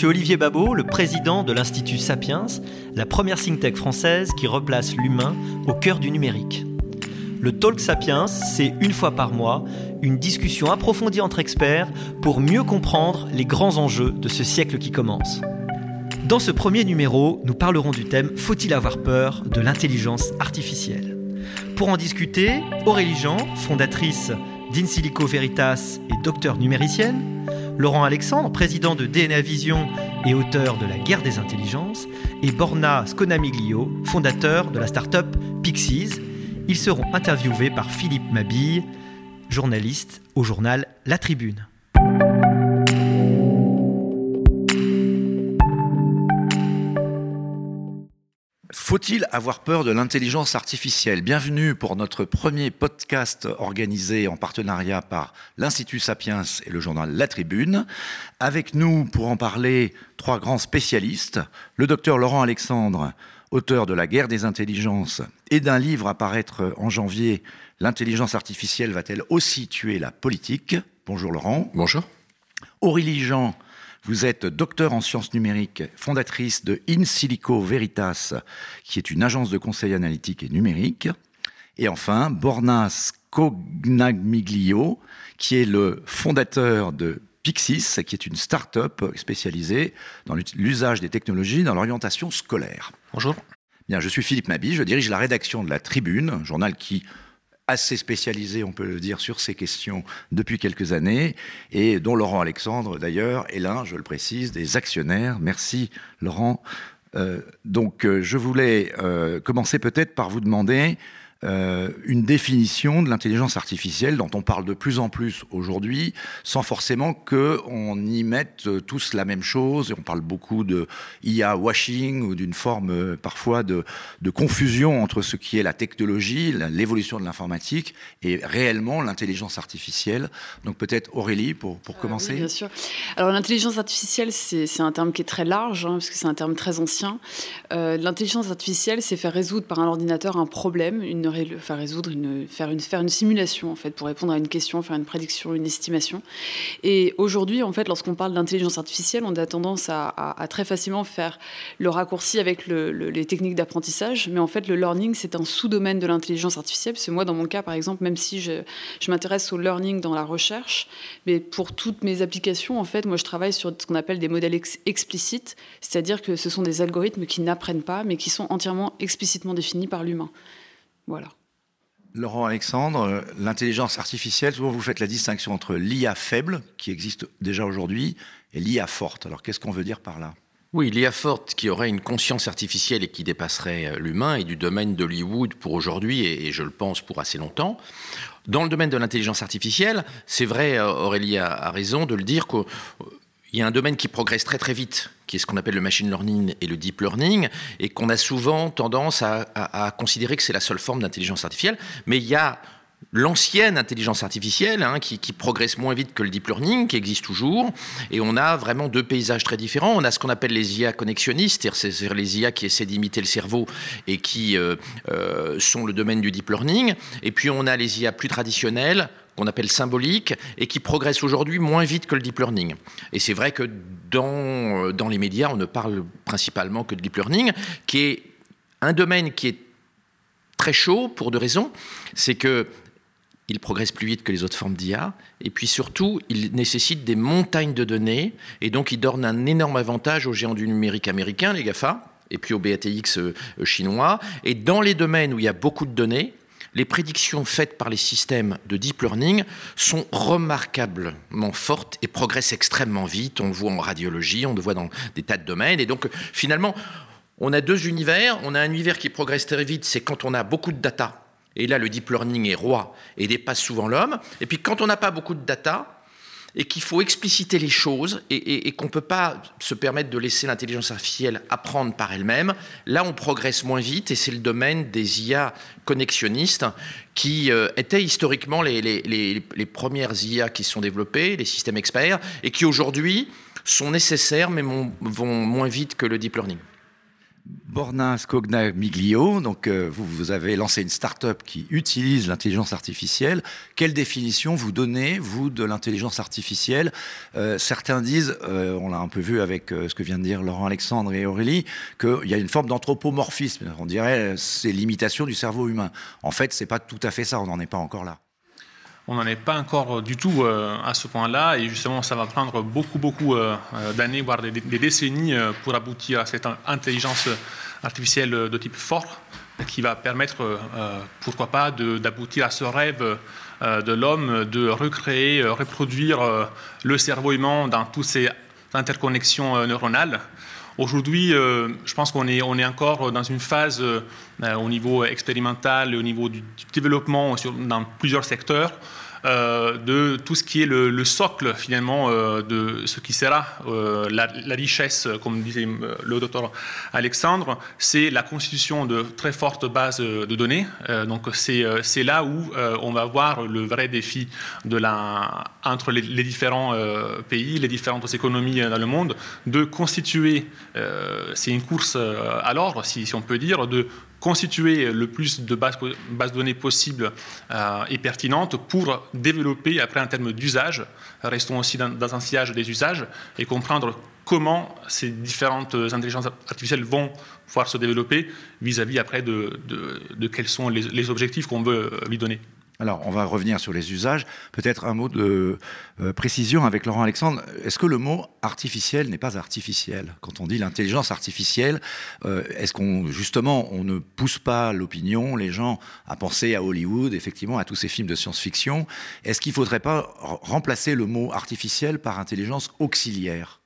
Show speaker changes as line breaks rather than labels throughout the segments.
suis Olivier Babot, le président de l'Institut Sapiens, la première think tank française qui replace l'humain au cœur du numérique. Le Talk Sapiens, c'est une fois par mois une discussion approfondie entre experts pour mieux comprendre les grands enjeux de ce siècle qui commence. Dans ce premier numéro, nous parlerons du thème Faut-il avoir peur de l'intelligence artificielle? Pour en discuter, Aurélie Jean, fondatrice d'Insilico Veritas et docteur numéricienne, Laurent Alexandre, président de DNA Vision et auteur de La guerre des intelligences, et Borna Sconamiglio, fondateur de la start-up Pixies. Ils seront interviewés par Philippe Mabille, journaliste au journal La Tribune.
Faut-il avoir peur de l'intelligence artificielle? Bienvenue pour notre premier podcast organisé en partenariat par l'Institut Sapiens et le journal La Tribune. Avec nous pour en parler trois grands spécialistes, le docteur Laurent Alexandre, auteur de La guerre des intelligences et d'un livre à paraître en janvier, L'intelligence artificielle va-t-elle aussi tuer la politique? Bonjour Laurent.
Bonjour.
Aurélie Jean, vous êtes docteur en sciences numériques, fondatrice de In Silico Veritas, qui est une agence de conseil analytique et numérique. Et enfin, Bornas Cognamiglio, qui est le fondateur de Pixis, qui est une start-up spécialisée dans l'usage des technologies dans l'orientation scolaire.
Bonjour.
Bien, je suis Philippe Mabi, je dirige la rédaction de La Tribune, un journal qui assez spécialisé, on peut le dire, sur ces questions depuis quelques années, et dont Laurent Alexandre, d'ailleurs, est l'un, je le précise, des actionnaires. Merci, Laurent. Euh, donc, euh, je voulais euh, commencer peut-être par vous demander euh, une définition de l'intelligence artificielle dont on parle de plus en plus aujourd'hui, sans forcément qu'on y mette tous la même chose. Et on parle beaucoup de IA washing ou d'une forme euh, parfois de, de, confusion entre ce qui est la technologie, l'évolution de l'informatique et réellement l'intelligence artificielle. Donc peut-être Aurélie pour, pour
euh,
commencer.
Oui, bien sûr. Alors l'intelligence artificielle, c'est un terme qui est très large, hein, parce que c'est un terme très ancien. Euh, l'intelligence artificielle, c'est faire résoudre par un ordinateur un problème, une résoudre, faire, une, simulation en fait pour répondre à une question, faire une prédiction, une estimation. Et aujourd'hui, en fait, lorsqu'on parle d'intelligence artificielle, on a tendance à, très facilement faire le raccourci avec le, le, les techniques d'apprentissage, mais en fait, le learning c'est un sous-domaine de l'intelligence artificielle. Parce que moi, dans mon cas, par exemple, même si je, m'intéresse au learning dans la recherche, mais pour toutes mes applications, en fait, moi, je travaille sur ce qu'on appelle des modèles ex explicites, c'est-à-dire que ce sont des algorithmes qui n'apprennent pas, mais qui sont entièrement explicitement définis par l'humain. Voilà.
Laurent Alexandre, l'intelligence artificielle, souvent vous faites la distinction entre l'IA faible, qui existe déjà aujourd'hui, et l'IA forte. Alors qu'est-ce qu'on veut dire par là?
Oui, l'IA forte qui aurait une conscience artificielle et qui dépasserait l'humain est du domaine d'Hollywood pour aujourd'hui et, je le pense pour assez longtemps. Dans le domaine de l'intelligence artificielle, c'est vrai, Aurélie a, a, raison de le dire qu'il y a un domaine qui progresse très très vite, qui est ce qu'on appelle le machine learning et le deep learning, et qu'on a souvent tendance à, considérer que c'est la seule forme d'intelligence artificielle. Mais il y a l'ancienne intelligence artificielle, hein, qui, qui, progresse moins vite que le deep learning, qui existe toujours. Et on a vraiment deux paysages très différents. On a ce qu'on appelle les IA connexionnistes, c'est-à-dire les IA qui essaient d'imiter le cerveau et qui euh, euh, sont le domaine du deep learning. Et puis on a les IA plus traditionnelles, qu'on appelle symboliques, et qui progressent aujourd'hui moins vite que le deep learning. Et c'est vrai que dans, dans les médias, on ne parle principalement que de deep learning, qui est un domaine qui est très chaud pour deux raisons. C'est que il progresse plus vite que les autres formes d'IA, et puis surtout, il nécessite des montagnes de données, et donc il donne un énorme avantage aux géants du numérique américains, les GAFA, et puis aux BATX chinois. Et dans les domaines où il y a beaucoup de données, les prédictions faites par les systèmes de deep learning sont remarquablement fortes et progressent extrêmement vite. On le voit en radiologie, on le voit dans des tas de domaines. Et donc, finalement, on a deux univers. On a un univers qui progresse très vite, c'est quand on a beaucoup de data et là, le deep learning est roi et dépasse souvent l'homme. Et puis quand on n'a pas beaucoup de data et qu'il faut expliciter les choses et, qu'on ne peut pas se permettre de laisser l'intelligence artificielle apprendre par elle-même, là on progresse moins vite et c'est le domaine des IA connexionnistes qui euh, étaient historiquement les, les premières IA qui se sont développées, les systèmes experts, et qui aujourd'hui sont nécessaires mais vont moins vite que le deep learning.
Borna Scogna-Miglio, donc euh, vous, vous avez lancé une start-up qui utilise l'intelligence artificielle. Quelle définition vous donnez, vous, de l'intelligence artificielle? Euh, Certains disent, euh, on l'a un peu vu avec ce que vient de dire Laurent Alexandre et Aurélie, qu'il y a une forme d'anthropomorphisme. On dirait c'est l'imitation du cerveau humain. En fait, c'est pas tout à fait ça, on n'en est pas encore là
on n'en est pas encore du tout à ce point-là, et justement, ça va prendre beaucoup, beaucoup d'années, voire des, décennies, pour aboutir à cette intelligence artificielle de type fort qui va permettre, euh, pourquoi pas, d'aboutir à ce rêve euh, de l'homme de recréer, euh, reproduire le cerveau humain dans toutes ces interconnexions neuronales. Aujourd'hui, je pense qu'on est, encore dans une phase au niveau expérimental, au niveau du développement dans plusieurs secteurs, euh, de tout ce qui est le, socle finalement euh, de ce qui sera euh, la, richesse, comme disait le docteur Alexandre, c'est la constitution de très fortes bases de données. donc c'est là où on va voir le vrai défi entre les, différents pays, les différentes économies dans le monde, de constituer, c'est une course à l'ordre, si, si, on peut dire, de constituer le plus de bases, bases données possibles euh, et pertinentes pour développer après un terme d'usage, restons aussi dans, un sillage des usages, et comprendre comment ces différentes intelligences artificielles vont pouvoir se développer vis-à-vis après de, quels sont les objectifs qu'on veut lui donner.
Alors, on va revenir sur les usages. Peut-être un mot de euh, précision avec Laurent Alexandre. Est-ce que le mot artificiel n'est pas artificiel? Quand on dit l'intelligence artificielle, euh, est-ce qu'on, justement, on ne pousse pas l'opinion, les gens, à penser à Hollywood, effectivement, à tous ces films de science-fiction? Est-ce qu'il ne faudrait pas remplacer le mot artificiel par intelligence auxiliaire?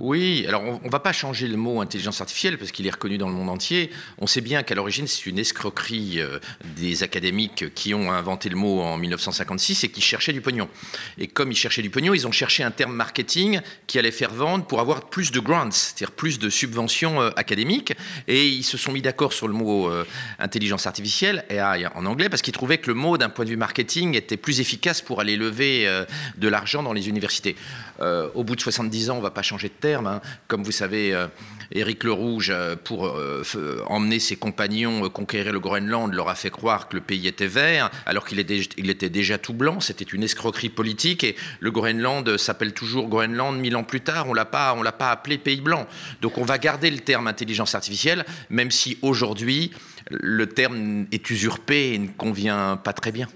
Oui, alors on ne va pas changer le mot intelligence artificielle parce qu'il est reconnu dans le monde entier. On sait bien qu'à l'origine, c'est une escroquerie euh, des académiques qui ont inventé le mot en 1956 et qui cherchaient du pognon. Et comme ils cherchaient du pognon, ils ont cherché un terme marketing qui allait faire vendre pour avoir plus de grants, c'est-à-dire plus de subventions euh, académiques. Et ils se sont mis d'accord sur le mot euh, intelligence artificielle, AI en anglais, parce qu'ils trouvaient que le mot, d'un point de vue marketing, était plus efficace pour aller lever de l'argent dans les universités. au bout de 70 ans, on ne va pas changer de terme. Hein. Comme vous savez, euh, Éric le Rouge, euh, pour euh, emmener ses compagnons conquérir le Groenland, leur a fait croire que le pays était vert, alors qu'il était déjà tout blanc. C'était une escroquerie politique et le Groenland s'appelle toujours Groenland mille ans plus tard. On on l'a pas appelé pays blanc. Donc on va garder le terme intelligence artificielle, même si aujourd'hui le terme est usurpé et ne convient pas très bien.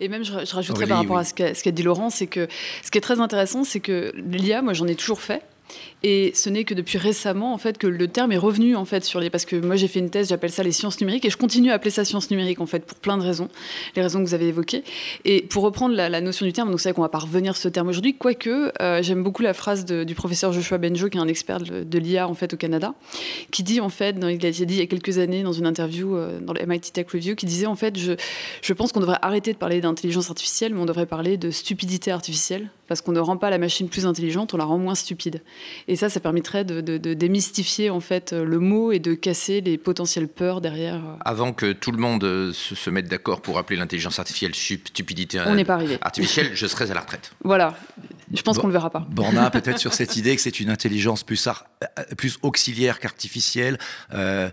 Et même, je, rajouterais par rapport à ce qu'a dit Laurent, c'est que ce qui est très intéressant, c'est que l'IA, moi j'en ai toujours fait, et ce n'est que depuis récemment en fait que le terme est revenu en fait sur les parce que moi j'ai fait une thèse, j'appelle ça les sciences numériques et je continue à appeler ça sciences numériques en fait pour plein de raisons, les raisons que vous avez évoquées. Et pour reprendre la, notion du terme, donc c'est vrai qu'on va pas revenir sur ce terme aujourd'hui, quoique euh, j'aime beaucoup la phrase du professeur Joshua Benjo qui est un expert de, l'IA en fait au Canada, qui dit en fait, il a dit il y a quelques années dans une interview euh, dans le MIT Tech Review, qui disait en fait je, je pense qu'on devrait arrêter de parler d'intelligence artificielle, mais on devrait parler de stupidité artificielle parce qu'on ne rend pas la machine plus intelligente, on la rend moins stupide. Et ça, ça permettrait de, démystifier en fait le mot et de casser les potentielles peurs derrière. Euh.
Avant que tout le monde euh, se, mette d'accord pour appeler l'intelligence artificielle stupidité
on n'est pas arrivé.
artificielle, je serais à la retraite.
Voilà. Je pense qu'on ne le verra pas.
Borna, peut-être sur cette idée que c'est une intelligence plus, plus auxiliaire qu'artificielle. Euh,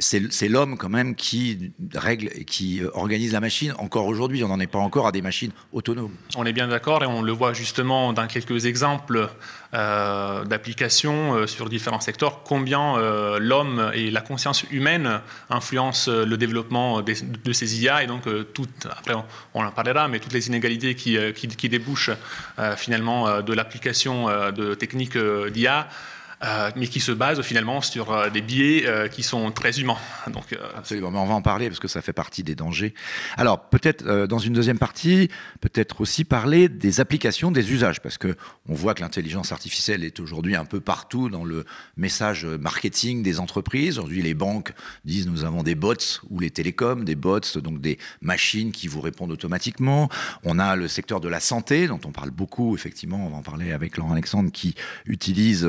c'est l'homme quand même qui règle et qui euh, organise la machine. Encore aujourd'hui, on n'en est pas encore à des machines autonomes.
On est bien d'accord et on le voit justement dans quelques exemples euh, d'applications euh, sur différents secteurs, combien l'homme et la conscience humaine influencent le développement de ces IA et donc après on, en parlera, mais toutes les inégalités qui, qui débouchent finalement de l'application de techniques d'IA. Euh, mais qui se base finalement sur euh, des biais euh, qui sont très humains.
Donc, Absolument, mais on va en parler parce que ça fait partie des dangers. Alors peut-être dans une deuxième partie, peut-être aussi parler des applications, des usages, parce que on voit que l'intelligence artificielle est aujourd'hui un peu partout dans le message marketing des entreprises. Aujourd'hui, les banques disent nous avons des bots ou les télécoms, des bots, donc des machines qui vous répondent automatiquement. On a le secteur de la santé dont on parle beaucoup, effectivement, on va en parler avec Laurent Alexandre, qui utilise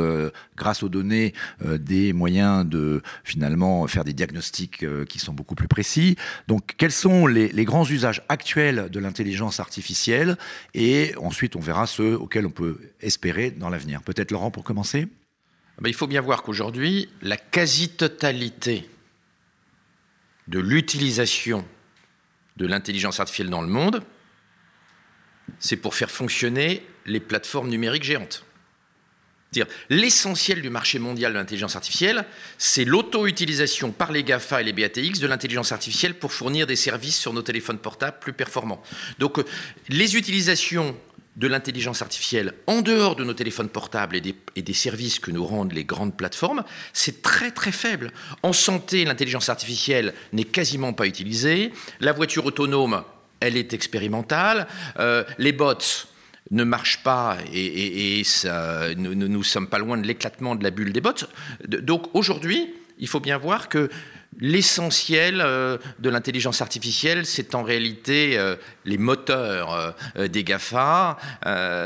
grâce aux données, euh, des moyens de finalement faire des diagnostics euh, qui sont beaucoup plus précis. Donc, quels sont les, grands usages actuels de l'intelligence artificielle? Et ensuite, on verra ceux auxquels on peut espérer dans l'avenir. Peut-être Laurent pour commencer?
Ah ben, Il faut bien voir qu'aujourd'hui, la quasi-totalité de l'utilisation de l'intelligence artificielle dans le monde, c'est pour faire fonctionner les plateformes numériques géantes. L'essentiel du marché mondial de l'intelligence artificielle, c'est l'auto-utilisation par les GAFA et les BATX de l'intelligence artificielle pour fournir des services sur nos téléphones portables plus performants. Donc, euh, les utilisations de l'intelligence artificielle en dehors de nos téléphones portables et des, et des, services que nous rendent les grandes plateformes, c'est très très faible. En santé, l'intelligence artificielle n'est quasiment pas utilisée. La voiture autonome, elle est expérimentale. Euh, les bots ne marchent pas et, nous ne sommes pas loin de l'éclatement de la bulle des bots. Donc aujourd'hui, il faut bien voir que L'essentiel euh, de l'intelligence artificielle, c'est en réalité euh, les moteurs euh, des GAFA.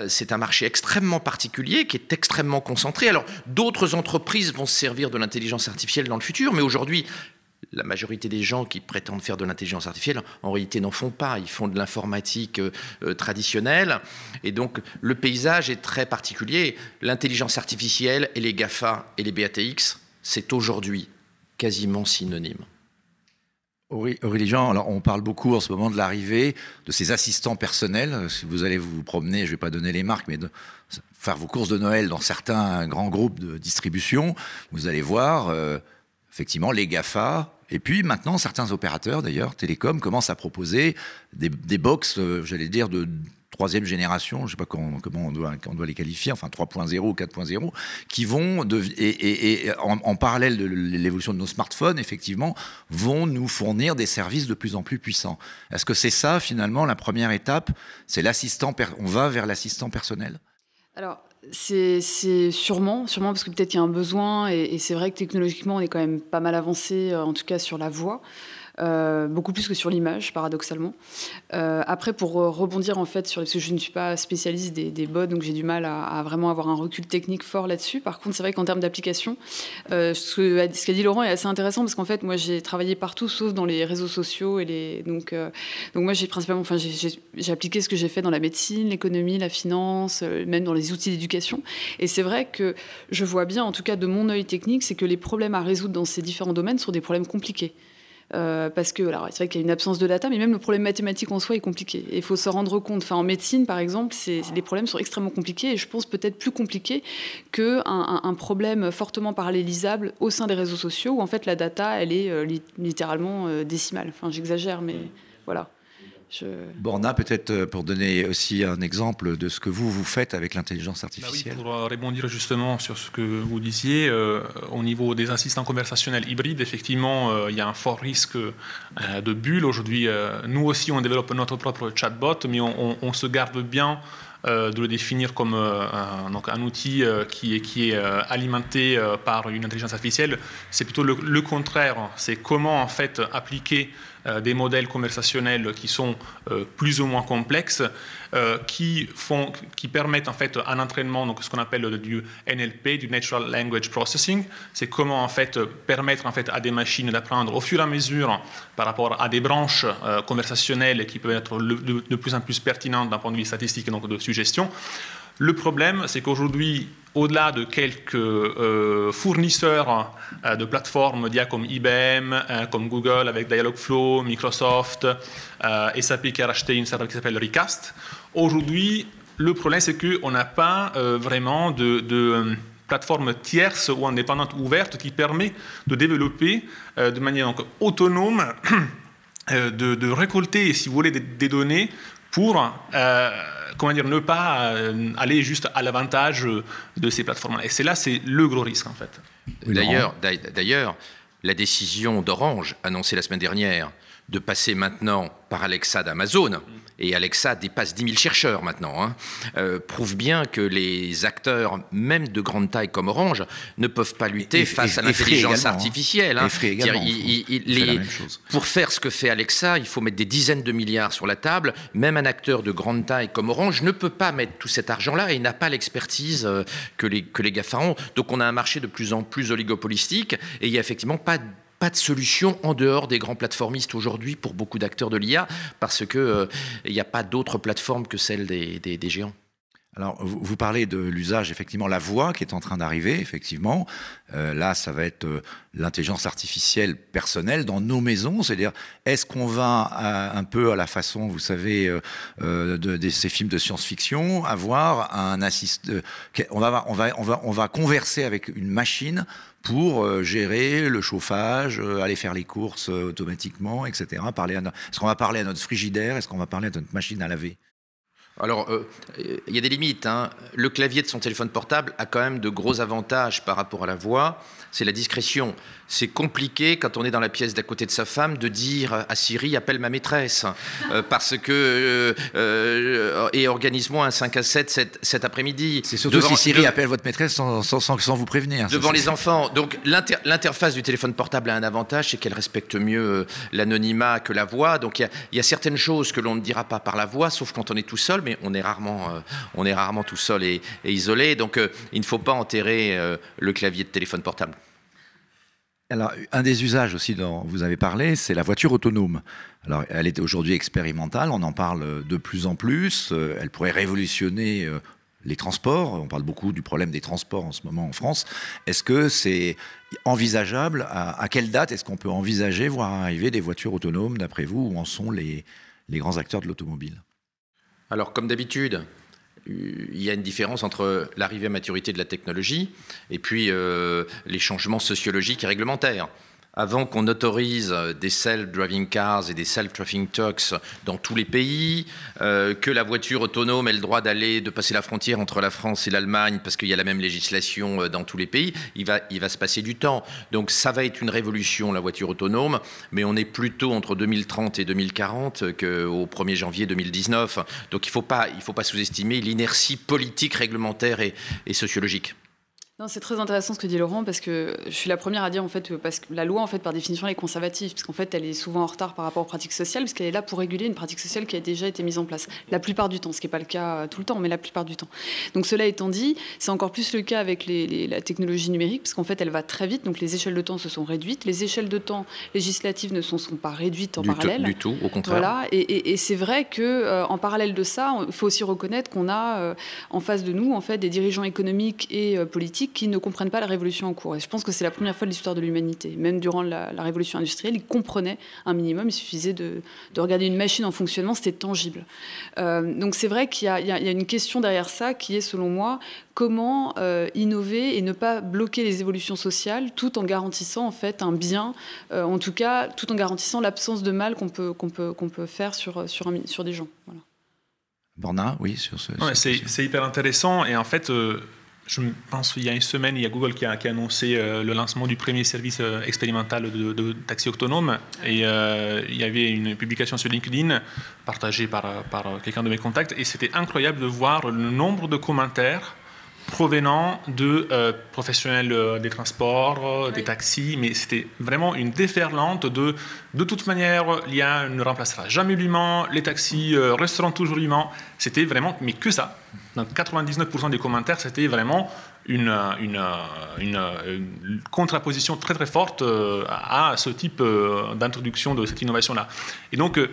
c'est un marché extrêmement particulier qui est extrêmement concentré. Alors, d'autres entreprises vont se servir de l'intelligence artificielle dans le futur, mais aujourd'hui, la majorité des gens qui prétendent faire de l'intelligence artificielle, en réalité, n'en font pas. Ils font de l'informatique traditionnelle. Et donc, le paysage est très particulier. L'intelligence artificielle et les GAFA et les BATX, c'est aujourd'hui quasiment synonyme.
Aurélie Jean, alors on parle beaucoup en ce moment de l'arrivée de ces assistants personnels. Si vous allez vous promener, je ne vais pas donner les marques, mais faire vos courses de Noël dans certains grands groupes de distribution, vous allez voir euh, effectivement les GAFA. Et puis maintenant, certains opérateurs, d'ailleurs, télécom, commencent à proposer des, des box, euh, j'allais dire, de troisième génération, je ne sais pas comment, on, doit, les qualifier, enfin 3.0 ou 4.0, qui vont, et, en, parallèle de l'évolution de nos smartphones, effectivement, vont nous fournir des services de plus en plus puissants. Est-ce que c'est ça, finalement, la première étape? C'est l'assistant, on va vers l'assistant personnel?
C'est sûrement, sûrement parce que peut-être qu'il y a un besoin, et, et c'est vrai que technologiquement, on est quand même pas mal avancé, euh, en tout cas sur la voix. Euh, beaucoup plus que sur l'image, paradoxalement. Euh, après, pour euh, rebondir en fait sur, parce que je ne suis pas spécialiste des, bots, donc j'ai du mal à, vraiment avoir un recul technique fort là-dessus. Par contre, c'est vrai qu'en termes d'application, ce qu'a dit Laurent est assez intéressant parce qu'en fait, moi, j'ai travaillé partout sauf dans les réseaux sociaux et les donc donc moi, j'ai principalement, enfin, j'ai appliqué ce que j'ai fait dans la médecine, l'économie, la finance, même dans les outils d'éducation. Et c'est vrai que je vois bien, en tout cas de mon œil technique, c'est que les problèmes à résoudre dans ces différents domaines sont des problèmes compliqués. Euh, parce que alors, c'est vrai qu'il y a une absence de data, mais même le problème mathématique en soi est compliqué. il faut se rendre compte. Enfin, en médecine, par exemple, les problèmes sont extrêmement compliqués et je pense peut-être plus compliqués qu'un un, problème fortement parallélisable au sein des réseaux sociaux où en fait la data, elle est euh, littéralement euh, décimale. Enfin, j'exagère, mais voilà.
Borna, peut-être euh, pour donner aussi un exemple de ce que vous, vous faites avec l'intelligence bah artificielle.
pour euh, rebondir justement sur ce que vous disiez, euh, au niveau des assistants conversationnels hybrides, effectivement, il y a un fort risque de bulle. Aujourd'hui, nous aussi, on développe notre propre chatbot, mais on, se garde bien de le définir comme un, donc un outil qui est, qui est alimenté par une intelligence artificielle. C'est plutôt le, le contraire. C'est comment en fait appliquer euh, des modèles conversationnels qui sont euh, plus ou moins complexes, euh, qui, font, qui permettent en fait un entraînement, donc ce qu'on appelle du NLP, du Natural Language Processing. C'est comment en fait permettre en fait à des machines d'apprendre au fur et à mesure par rapport à des branches conversationnelles qui peuvent être de, plus en plus pertinentes d'un point de vue statistique et donc de suggestion. Le problème, c'est qu'aujourd'hui, au-delà de quelques euh, fournisseurs euh, de plateformes d'IA comme IBM, euh, comme Google avec Dialogflow, Microsoft, SAP qui a racheté une startup qui s'appelle Recast, aujourd'hui, le problème, c'est qu'on n'a pas vraiment de, plateforme tierce ou indépendante ouverte qui permet de développer de manière autonome, de, récolter, si vous voulez, des données pour comment dire, ne pas euh, aller juste à l'avantage de ces plateformes-là. Et c'est là, c'est le gros risque, en fait.
D'ailleurs, d'ailleurs, la décision d'Orange, annoncée la semaine dernière, de passer maintenant par Alexa d'Amazon, et Alexa dépasse 10 000 chercheurs maintenant, hein, euh, prouve bien que les acteurs, même de grande taille comme Orange, ne peuvent pas lutter face à l'intelligence hein. artificielle. Pour faire ce que fait Alexa, il faut mettre des dizaines de milliards sur la table. Même un acteur de grande taille comme Orange ne peut pas mettre tout cet argent-là et il n'a pas l'expertise euh, que les, que les GAFA ont. Donc on a un marché de plus en plus oligopolistique et il n'y a effectivement pas pas de solution en dehors des grands plateformistes aujourd'hui pour beaucoup d'acteurs de l'IA, parce qu'il n'y euh, a pas d'autres plateformes que celles des, géants.
Alors, vous, parlez de l'usage, effectivement, la voix qui est en train d'arriver, effectivement. Euh, là, ça va être euh, l'intelligence artificielle personnelle dans nos maisons. C'est-à-dire, est-ce qu'on va un peu à la façon, vous savez, de, ces films de science-fiction, avoir un assist, on va, on va, on va, on va converser avec une machine pour gérer le chauffage, aller faire les courses automatiquement, etc. Est-ce qu'on va parler à notre frigidaire Est-ce qu'on va parler à notre machine à laver?
Alors, euh, il y a des limites. Hein. Le clavier de son téléphone portable a quand même de gros avantages par rapport à la voix. C'est la discrétion c'est compliqué quand on est dans la pièce d'à côté de sa femme de dire à Siri appelle ma maîtresse euh, parce que euh, euh, et organise-moi un 5 à 7 cet, après-midi.
C'est surtout si Siri appelle votre maîtresse sans, sans, vous prévenir.
Devant les enfants. Donc l'interface du téléphone portable a un avantage, c'est qu'elle respecte mieux l'anonymat que la voix. Donc il y, a certaines choses que l'on ne dira pas par la voix, sauf quand on est tout seul, mais on est rarement, on est rarement tout seul et, et isolé. Donc il ne faut pas enterrer le clavier de téléphone portable.
Alors, un des usages aussi dont vous avez parlé, c'est la voiture autonome. Alors, elle est aujourd'hui expérimentale, on en parle de plus en plus. Euh, elle pourrait révolutionner euh, les transports. On parle beaucoup du problème des transports en ce moment en France. Est-ce que c'est envisageable? À, quelle date est-ce qu'on peut envisager voir arriver des voitures autonomes, d'après vous? Où en sont les, les grands acteurs de l'automobile?
Alors, comme d'habitude, il y a une différence entre l'arrivée à maturité de la technologie et puis euh, les changements sociologiques et réglementaires avant qu'on autorise des self-driving cars et des self-driving trucks dans tous les pays, euh, que la voiture autonome ait le droit d'aller, de passer la frontière entre la France et l'Allemagne parce qu'il y a la même législation euh, dans tous les pays, il va, se passer du temps. Donc ça va être une révolution, la voiture autonome, mais on est plutôt entre 2030 et 2040 qu'au 1er janvier 2019. Donc il ne faut pas, pas sous-estimer l'inertie politique, réglementaire et sociologique
c'est très intéressant ce que dit Laurent parce que je suis la première à dire en fait parce que la loi en fait par définition elle est conservative parce qu'en fait elle est souvent en retard par rapport aux pratiques sociales parce qu'elle est là pour réguler une pratique sociale qui a déjà été mise en place la plupart du temps, ce qui n'est pas le cas tout le temps, mais la plupart du temps. Donc cela étant dit, c'est encore plus le cas avec la technologie numérique parce qu'en fait elle va très vite, donc les échelles de temps se sont réduites, les échelles de temps législatives ne sont, sont pas réduites en parallèle.
du tout, au contraire.
Voilà, et, c'est vrai que euh, en parallèle de ça, il faut aussi reconnaître qu'on a euh, en face de nous en fait des dirigeants économiques et euh, politiques qui ne comprennent pas la révolution en cours. Et je pense que c'est la première fois de l'histoire de l'humanité. Même durant la, révolution industrielle, ils comprenaient un minimum. Il suffisait de, regarder une machine en fonctionnement, c'était tangible. Euh, donc c'est vrai qu'il y, a une question derrière ça qui est, selon moi, comment euh, innover et ne pas bloquer les évolutions sociales tout en garantissant en fait un bien, euh, en tout cas tout en garantissant l'absence de mal qu'on peut, qu'on peut, qu'on peut faire sur, sur, sur des gens. Voilà.
Borna, oui, sur ce.
c'est hyper intéressant et en fait je pense qu'il y a une semaine, il y a Google qui a, annoncé euh, le lancement du premier service euh, expérimental de, taxi autonome. Et euh, il y avait une publication sur LinkedIn partagée par, par quelqu'un de mes contacts. Et c'était incroyable de voir le nombre de commentaires provenant de professionnels des transports, des taxis, mais c'était vraiment une déferlante de de toute manière, l'IA ne remplacera jamais l'humain, les taxis resteront toujours l'humain. C'était vraiment, mais que ça. Dans 99% des commentaires, c'était vraiment une, une, une, contraposition très très forte euh, à ce type euh, d'introduction de cette innovation-là. Et donc, euh,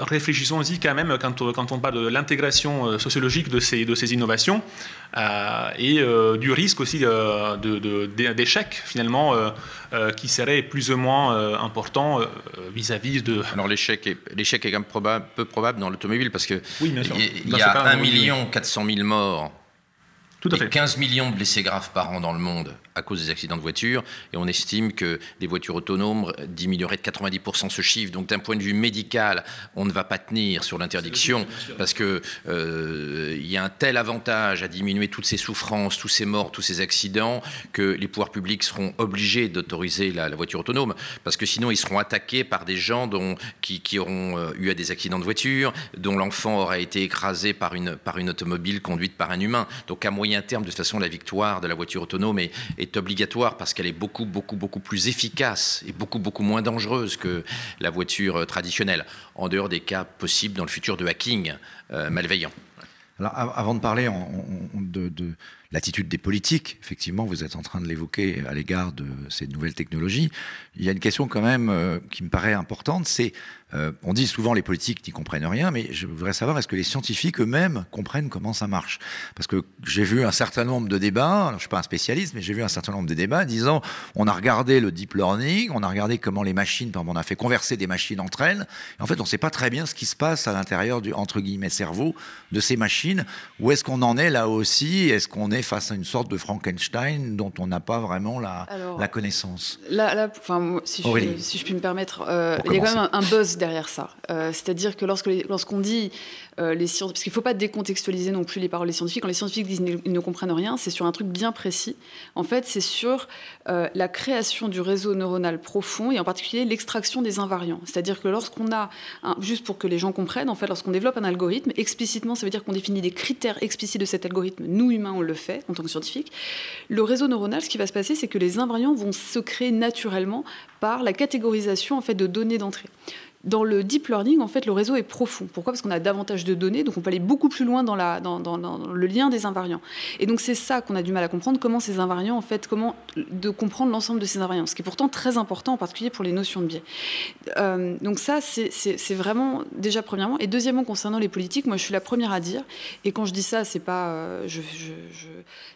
réfléchissons-y quand même quand, quand, on parle de l'intégration sociologique de ces, de ces innovations et du risque aussi d'échec finalement qui serait plus ou moins important vis-à-vis de...
Alors l'échec est, l'échec est quand même probable, peu probable dans l'automobile parce que oui, il y, a 1 million 400 000 morts
tout à fait.
15 millions de blessés graves par an dans le monde à cause des accidents de voiture. Et on estime que des voitures autonomes diminueraient de 90% ce chiffre. Donc d'un point de vue médical, on ne va pas tenir sur l'interdiction parce qu'il euh, y a un tel avantage à diminuer toutes ces souffrances, tous ces morts, tous ces accidents que les pouvoirs publics seront obligés d'autoriser la, voiture autonome parce que sinon ils seront attaqués par des gens dont, qui, qui auront euh, eu des accidents de voiture, dont l'enfant aura été écrasé par une, par une automobile conduite par un humain. Donc à moyen terme, de toute façon, la victoire de la voiture autonome est, obligatoire parce qu'elle est beaucoup, beaucoup, beaucoup plus efficace et beaucoup, beaucoup moins dangereuse que la voiture euh, traditionnelle, en dehors des cas possibles dans le futur de hacking euh, malveillant.
Alors, avant de parler de, l'attitude des politiques. Effectivement, vous êtes en train de l'évoquer à l'égard de ces nouvelles technologies. Il y a une question quand même euh, qui me paraît importante, c'est euh, on dit souvent les politiques n'y comprennent rien, mais je voudrais savoir est-ce que les scientifiques eux-mêmes comprennent comment ça marche? Parce que j'ai vu un certain nombre de débats, alors je suis pas un spécialiste, mais j'ai vu un certain nombre de débats disant on a regardé le deep learning, on a regardé comment les machines, on a fait converser des machines entre elles, et en fait on ne sait pas très bien ce qui se passe à l'intérieur du entre guillemets cerveau de ces machines. Où est-ce qu'on en est là aussi? Est-ce qu'on est face à une sorte de Frankenstein dont on n'a pas vraiment la, la connaissance.
Là, là enfin, si, je, si, je, puis me permettre, euh, il y a quand même un, un buzz derrière ça. Euh, c'est-à-dire que lorsqu'on dit euh, parce qu'il ne faut pas décontextualiser non plus les paroles des scientifiques. Quand les scientifiques disent qu'ils ne comprennent rien, c'est sur un truc bien précis. En fait, c'est sur euh, la création du réseau neuronal profond et en particulier l'extraction des invariants. C'est-à-dire que lorsqu'on a, juste pour que les gens comprennent, en fait, lorsqu'on développe un algorithme, explicitement, ça veut dire qu'on définit des critères explicites de cet algorithme. Nous, humains, on le fait en tant que scientifiques. Le réseau neuronal, ce qui va se passer, c'est que les invariants vont se créer naturellement par la catégorisation en fait, de données d'entrée. Dans le deep learning, en fait, le réseau est profond. Pourquoi? Parce qu'on a davantage de données, donc on peut aller beaucoup plus loin dans, le lien des invariants. Et donc c'est ça qu'on a du mal à comprendre, comment ces invariants, en fait, comment de comprendre l'ensemble de ces invariants, ce qui est pourtant très important, en particulier pour les notions de biais. Euh, donc ça, c'est vraiment déjà premièrement. Et deuxièmement, concernant les politiques, moi je suis la première à dire, et quand je dis ça, c'est pas, euh,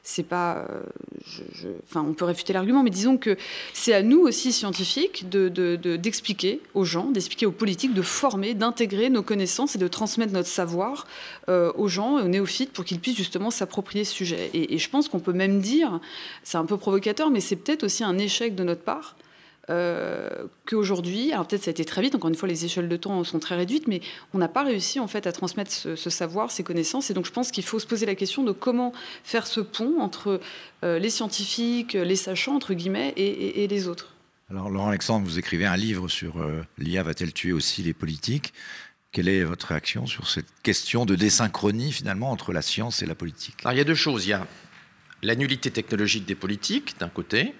c'est pas, euh, enfin, on peut réfuter l'argument, mais disons que c'est à nous aussi scientifiques d'expliquer de, de, aux gens, d'expliquer aux politique de former, d'intégrer nos connaissances et de transmettre notre savoir euh, aux gens, aux néophytes, pour qu'ils puissent justement s'approprier ce sujet. Et, je pense qu'on peut même dire, c'est un peu provocateur, mais c'est peut-être aussi un échec de notre part. Euh, qu'aujourd'hui, alors peut-être ça a été très vite, encore une fois les échelles de temps sont très réduites, mais on n'a pas réussi en fait à transmettre ce, savoir, ces connaissances, et donc je pense qu'il faut se poser la question de comment faire ce pont entre euh, les scientifiques, les sachants entre guillemets, et les autres.
Alors Laurent Alexandre, vous écrivez un livre sur euh, l'IA va-t-elle tuer aussi les politiques? Quelle est votre réaction sur cette question de désynchronie finalement entre la science et la politique?
Alors il y a deux choses. Il y a la nullité technologique des politiques d'un côté,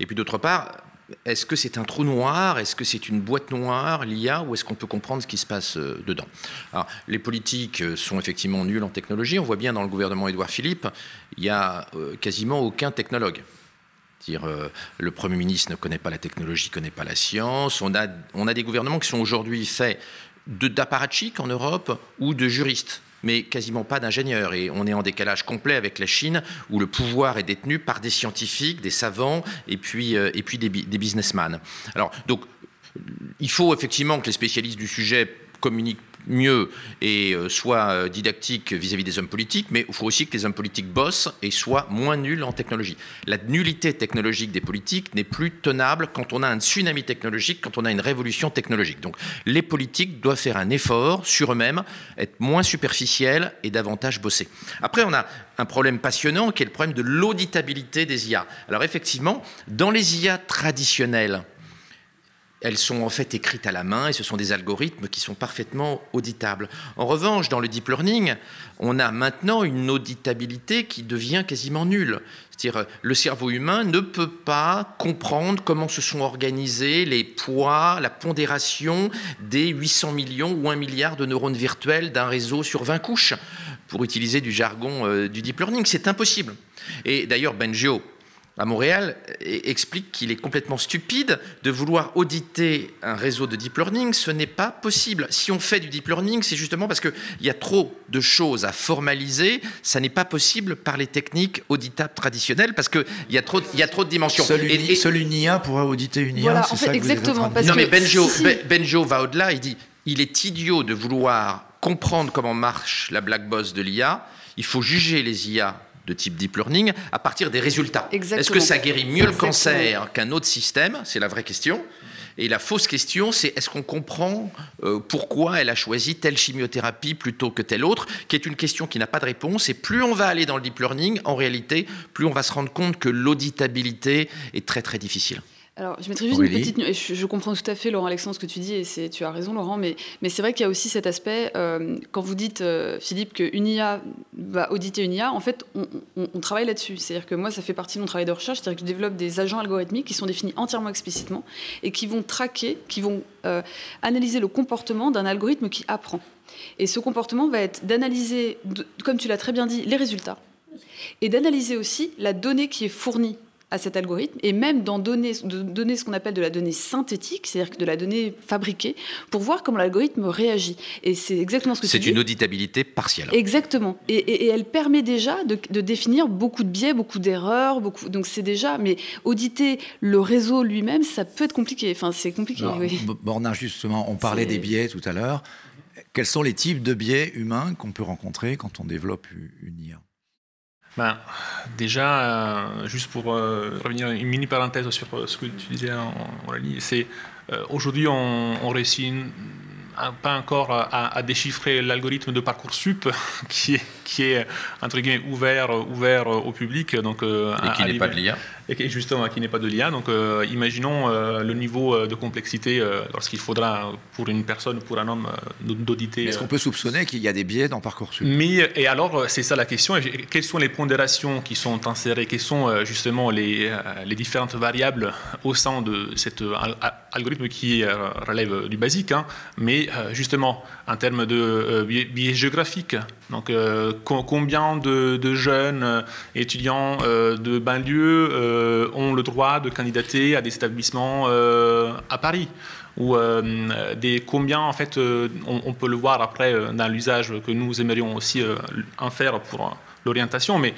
et puis d'autre part, est-ce que c'est un trou noir? Est-ce que c'est une boîte noire, l'IA, ou est-ce qu'on peut comprendre ce qui se passe euh, dedans? Alors, Les politiques euh, sont effectivement nuls en technologie. On voit bien dans le gouvernement Édouard Philippe, il n'y a quasiment aucun technologue. Dire, euh, le Premier ministre ne connaît pas la technologie, ne connaît pas la science. On a, a des gouvernements qui sont aujourd'hui faits d'apparatchiks en Europe ou de juristes mais quasiment pas d'ingénieurs. Et on est en décalage complet avec la Chine, où le pouvoir est détenu par des scientifiques, des savants, et puis, euh, des, des businessmen. Alors, donc, il faut effectivement que les spécialistes du sujet communiquent mieux et euh, soit euh, didactique vis-à-vis des hommes politiques, mais il faut aussi que les hommes politiques bossent et soient moins nuls en technologie. La nullité technologique des politiques n'est plus tenable quand on a un tsunami technologique, quand on a une révolution technologique. Donc les politiques doivent faire un effort sur eux-mêmes, être moins superficiels et davantage bosser. Après, on a un problème passionnant qui est le problème de l'auditabilité des IA. Alors effectivement, dans les IA traditionnelles, elles sont en fait écrites à la main et ce sont des algorithmes qui sont parfaitement auditables. En revanche, dans le deep learning, on a maintenant une auditabilité qui devient quasiment nulle. C'est-à-dire, le cerveau humain ne peut pas comprendre comment se sont organisés les poids, la pondération des 800 millions ou 1 milliard de neurones virtuels d'un réseau sur 20 couches, pour utiliser du jargon euh, du deep learning. C'est impossible. Et d'ailleurs, Benjo, à Montréal explique qu'il est complètement stupide de vouloir auditer un réseau de deep learning. Ce n'est pas possible. Si on fait du deep learning, c'est justement parce qu'il y a trop de choses à formaliser. Ça n'est pas possible par les techniques auditables traditionnelles parce qu'il y, a trop, y a trop de dimensions.
Seul, et, seul une IA pourra auditer une IA.
Voilà, en fait, exactement.
non, mais Benjo, Benjo va au-delà. Il dit il est idiot de vouloir comprendre comment marche la black box de l'IA. Il faut juger les IA de type deep learning à partir des résultats. Est-ce que ça guérit mieux le cancer qu'un autre système? C'est la vraie question. Et la fausse question, c'est est-ce qu'on comprend euh, pourquoi elle a choisi telle chimiothérapie plutôt que telle autre, qui est une question qui n'a pas de réponse. Et plus on va aller dans le deep learning, en réalité, plus on va se rendre compte que l'auditabilité est très très difficile.
Alors, je mettrais juste une petite. Je, je, comprends tout à fait, Laurent Alexandre, ce que tu dis, et tu as raison, Laurent, mais, mais c'est vrai qu'il y a aussi cet aspect, euh, quand vous dites, euh, Philippe, qu'une IA va auditer une IA, en fait, on, travaille là-dessus. C'est-à-dire que moi, ça fait partie de mon travail de recherche, c'est-à-dire que je développe des agents algorithmiques qui sont définis entièrement explicitement et qui vont traquer, qui vont euh, analyser le comportement d'un algorithme qui apprend. Et ce comportement va être d'analyser, comme tu l'as très bien dit, les résultats et d'analyser aussi la donnée qui est fournie à cet algorithme et même d'en donner, de donner ce qu'on appelle de la donnée synthétique, c'est-à-dire de la donnée fabriquée, pour voir comment l'algorithme réagit. Et c'est exactement ce que
C'est une auditabilité partielle.
Exactement. Et, elle permet déjà de, définir beaucoup de biais, beaucoup d'erreurs, beaucoup. Donc c'est déjà. Mais auditer le réseau lui-même, ça peut être compliqué. Enfin, c'est compliqué. oui.
Borna, justement, on parlait des biais tout à l'heure. Quels sont les types de biais humains qu'on peut rencontrer quand on développe une IA
ben, déjà, euh, juste pour euh, revenir une mini parenthèse sur euh, ce que tu disais en c'est aujourd'hui on, on réussit pas encore à, déchiffrer l'algorithme de Parcoursup qui est, qui est entre guillemets ouvert, ouvert au public. Donc,
et qui n'est pas de l'IA
et justement qui n'est pas de l'IA. Donc euh, imaginons euh, le niveau euh, de complexité lorsqu'il faudra pour une personne, pour un homme, d'auditer.
Est-ce qu'on peut soupçonner qu'il y a des biais dans Parcoursup?
Mais et alors c'est ça la question. Quelles sont les pondérations qui sont insérées? Quelles sont justement les, les différentes variables au sein de cet algorithme qui relève du basique, hein, mais justement en termes de biais, géographiques. Donc combien de, jeunes étudiants de banlieue euh, ont le droit de candidater à des établissements euh, à Paris? Ou euh, des combien en fait on, peut le voir après dans l'usage que nous aimerions aussi en faire pour l'orientation mais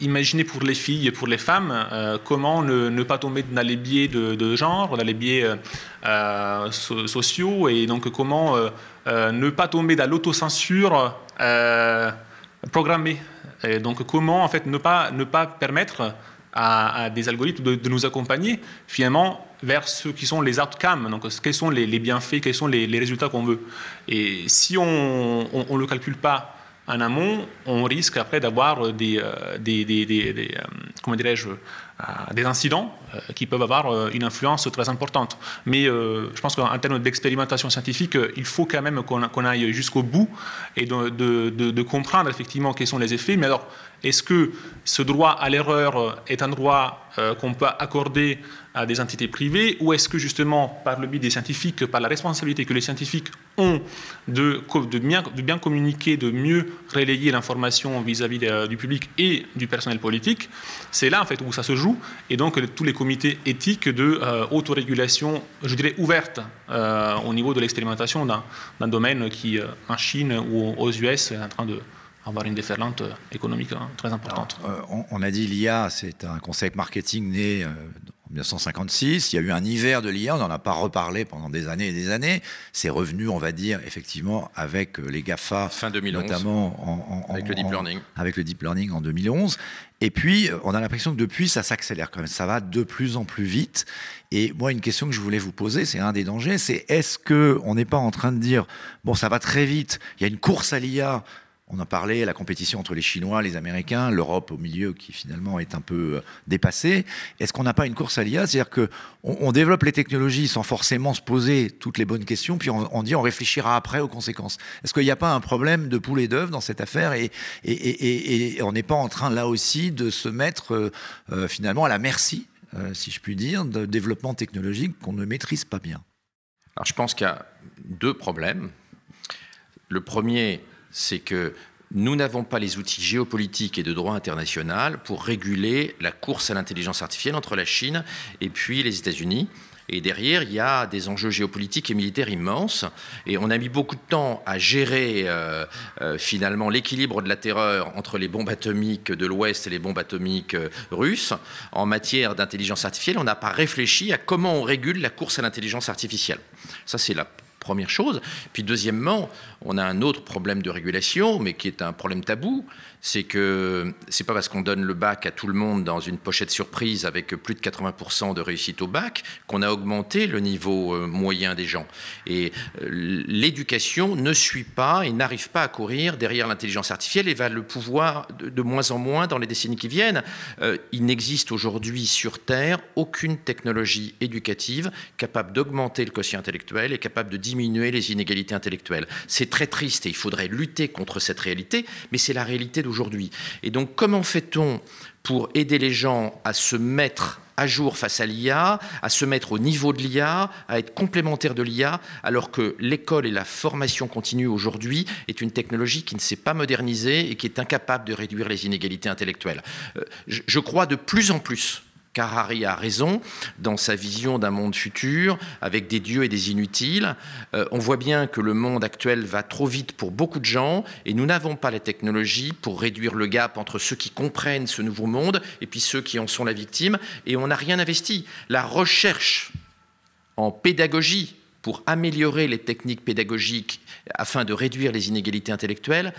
imaginez pour les filles et pour les femmes comment ne, pas tomber dans les biais de, genre, dans les biais sociaux, et donc comment ne pas tomber dans l'autocensure programmée. Donc comment en fait ne pas, ne pas permettre à, des algorithmes de, nous accompagner finalement vers ce qui sont les outcomes, donc quels sont les, bienfaits, quels sont les, résultats qu'on veut. Et si on ne le calcule pas en amont, on risque après d'avoir des, euh, euh, comment dirais-je, euh, des incidents qui peuvent avoir une influence très importante. Mais je pense qu'en termes d'expérimentation scientifique, il faut quand même qu'on aille jusqu'au bout et de, comprendre effectivement quels sont les effets. Mais alors, est-ce que ce droit à l'erreur est un droit qu'on peut accorder à des entités privées ou est-ce que justement par le biais des scientifiques, par la responsabilité que les scientifiques ont de, de, bien, de bien, communiquer, de mieux relayer l'information vis-à-vis du public et du personnel politique, c'est là en fait où ça se joue et donc tous les comités éthiques de euh, autorégulation, je dirais ouverte euh, au niveau de l'expérimentation d'un domaine qui en Chine ou aux US est en train de avoir une déferlante euh, économique hein, très importante.
Euh, on, a dit l'IA, c'est un concept marketing né euh, 1956. Il y a eu un hiver de l'IA, on n'en a pas reparlé pendant des années et des années. C'est revenu, on va dire, effectivement, avec les GAFA,
fin 2011,
notamment
avec le deep learning.
Avec le deep learning en 2011. Et puis, on a l'impression que depuis, ça s'accélère quand même. Ça va de plus en plus vite. Et moi, une question que je voulais vous poser, c'est un des dangers, c'est est-ce que on n'est pas en train de dire, bon, ça va très vite, il y a une course à l'IA, on en parlait, la compétition entre les Chinois, les Américains, l'Europe au milieu qui finalement est un peu euh, dépassée. Est-ce qu'on n'a pas une course à l'IA C'est-à-dire qu'on on développe les technologies sans forcément se poser toutes les bonnes questions, puis on, dit on réfléchira après aux conséquences. Est-ce qu'il n'y a pas un problème de poule et d'œuf dans cette affaire et, on n'est pas en train là aussi de se mettre euh, euh, finalement à la merci, si je puis dire, de développement technologique qu'on ne maîtrise pas bien?
Alors je pense qu'il y a deux problèmes. Le premier, c'est que nous n'avons pas les outils géopolitiques et de droit international pour réguler la course à l'intelligence artificielle entre la Chine et puis les États-Unis. Et derrière, il y a des enjeux géopolitiques et militaires immenses. Et on a mis beaucoup de temps à gérer euh, euh, finalement l'équilibre de la terreur entre les bombes atomiques de l'Ouest et les bombes atomiques euh, russes. En matière d'intelligence artificielle, on n'a pas réfléchi à comment on régule la course à l'intelligence artificielle. Ça, c'est la première chose. Puis deuxièmement, on a un autre problème de régulation, mais qui est un problème tabou, c'est que c'est pas parce qu'on donne le bac à tout le monde dans une pochette surprise avec plus de 80% de réussite au bac qu'on a augmenté le niveau euh, moyen des gens. Et euh, l'éducation ne suit pas et n'arrive pas à courir derrière l'intelligence artificielle et va le pouvoir de, moins en moins dans les décennies qui viennent. Euh, il n'existe aujourd'hui sur Terre aucune technologie éducative capable d'augmenter le quotient intellectuel et capable de diminuer les inégalités intellectuelles. C'est très triste et il faudrait lutter contre cette réalité, mais c'est la réalité d'aujourd'hui. Et donc, comment fait-on pour aider les gens à se mettre à jour face à l'IA, à se mettre au niveau de l'IA, à être complémentaire de l'IA, alors que l'école et la formation continue aujourd'hui est une technologie qui ne s'est pas modernisée et qui est incapable de réduire les inégalités intellectuelles? Euh, je crois de plus en plus Harari a raison dans sa vision d'un monde futur avec des dieux et des inutiles. Euh, on voit bien que le monde actuel va trop vite pour beaucoup de gens et nous n'avons pas la technologie pour réduire le gap entre ceux qui comprennent ce nouveau monde et ceux qui en sont la victime et on n'a rien investi. La recherche en pédagogie pour améliorer les techniques pédagogiques afin de réduire les inégalités intellectuelles,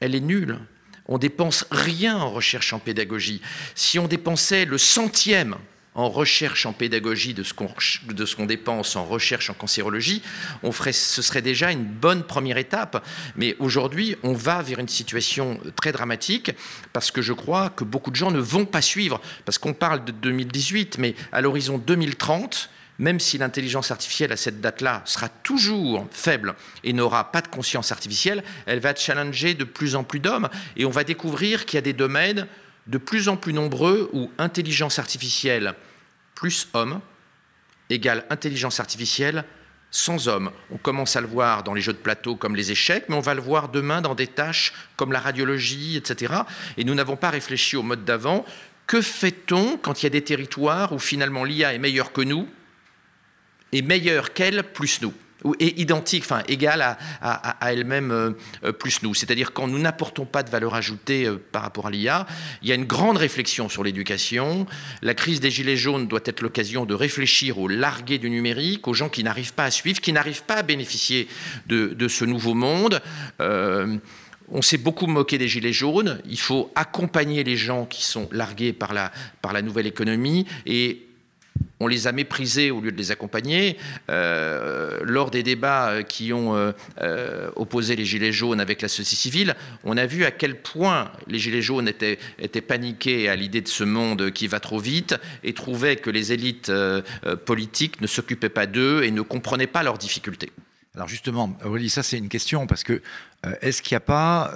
elle est nulle. On dépense rien en recherche en pédagogie. Si on dépensait le centième en recherche en pédagogie de ce qu'on dépense en recherche en cancérologie, ce serait déjà une bonne première étape. Mais aujourd'hui, on va vers une situation très dramatique parce que je crois que beaucoup de gens ne vont pas suivre. Parce qu'on parle de 2018, mais à l'horizon 2030, même si l'intelligence artificielle à cette date-là sera toujours faible et n'aura pas de conscience artificielle, elle va challenger de plus en plus d'hommes et on va découvrir qu'il y a des domaines de plus en plus nombreux où intelligence artificielle plus homme égale intelligence artificielle sans homme. On commence à le voir dans les jeux de plateau comme les échecs, mais on va le voir demain dans des tâches comme la radiologie, etc. Et nous n'avons pas réfléchi au mode d'avant. Que fait-on quand il y a des territoires où finalement l'IA est meilleure que nous est meilleure qu'elle plus nous et identique, enfin égale à, elle-même euh, plus nous. C'est-à-dire quand nous n'apportons pas de valeur ajoutée euh, par rapport à l'IA, il y a une grande réflexion sur l'éducation. La crise des gilets jaunes doit être l'occasion de réfléchir aux largués du numérique, aux gens qui n'arrivent pas à suivre, qui n'arrivent pas à bénéficier de, ce nouveau monde. Euh, on s'est beaucoup moqué des gilets jaunes. Il faut accompagner les gens qui sont largués par la, par la nouvelle économie et on les a méprisés au lieu de les accompagner. Euh, lors des débats euh, qui ont euh, opposé les Gilets jaunes avec la société civile, on a vu à quel point les Gilets jaunes étaient, étaient paniqués à l'idée de ce monde qui va trop vite et trouvaient que les élites politiques ne s'occupaient pas d'eux et ne comprenaient pas leurs difficultés.
Alors justement, Aurélie, ça c'est une question parce que est-ce qu'il n'y a pas,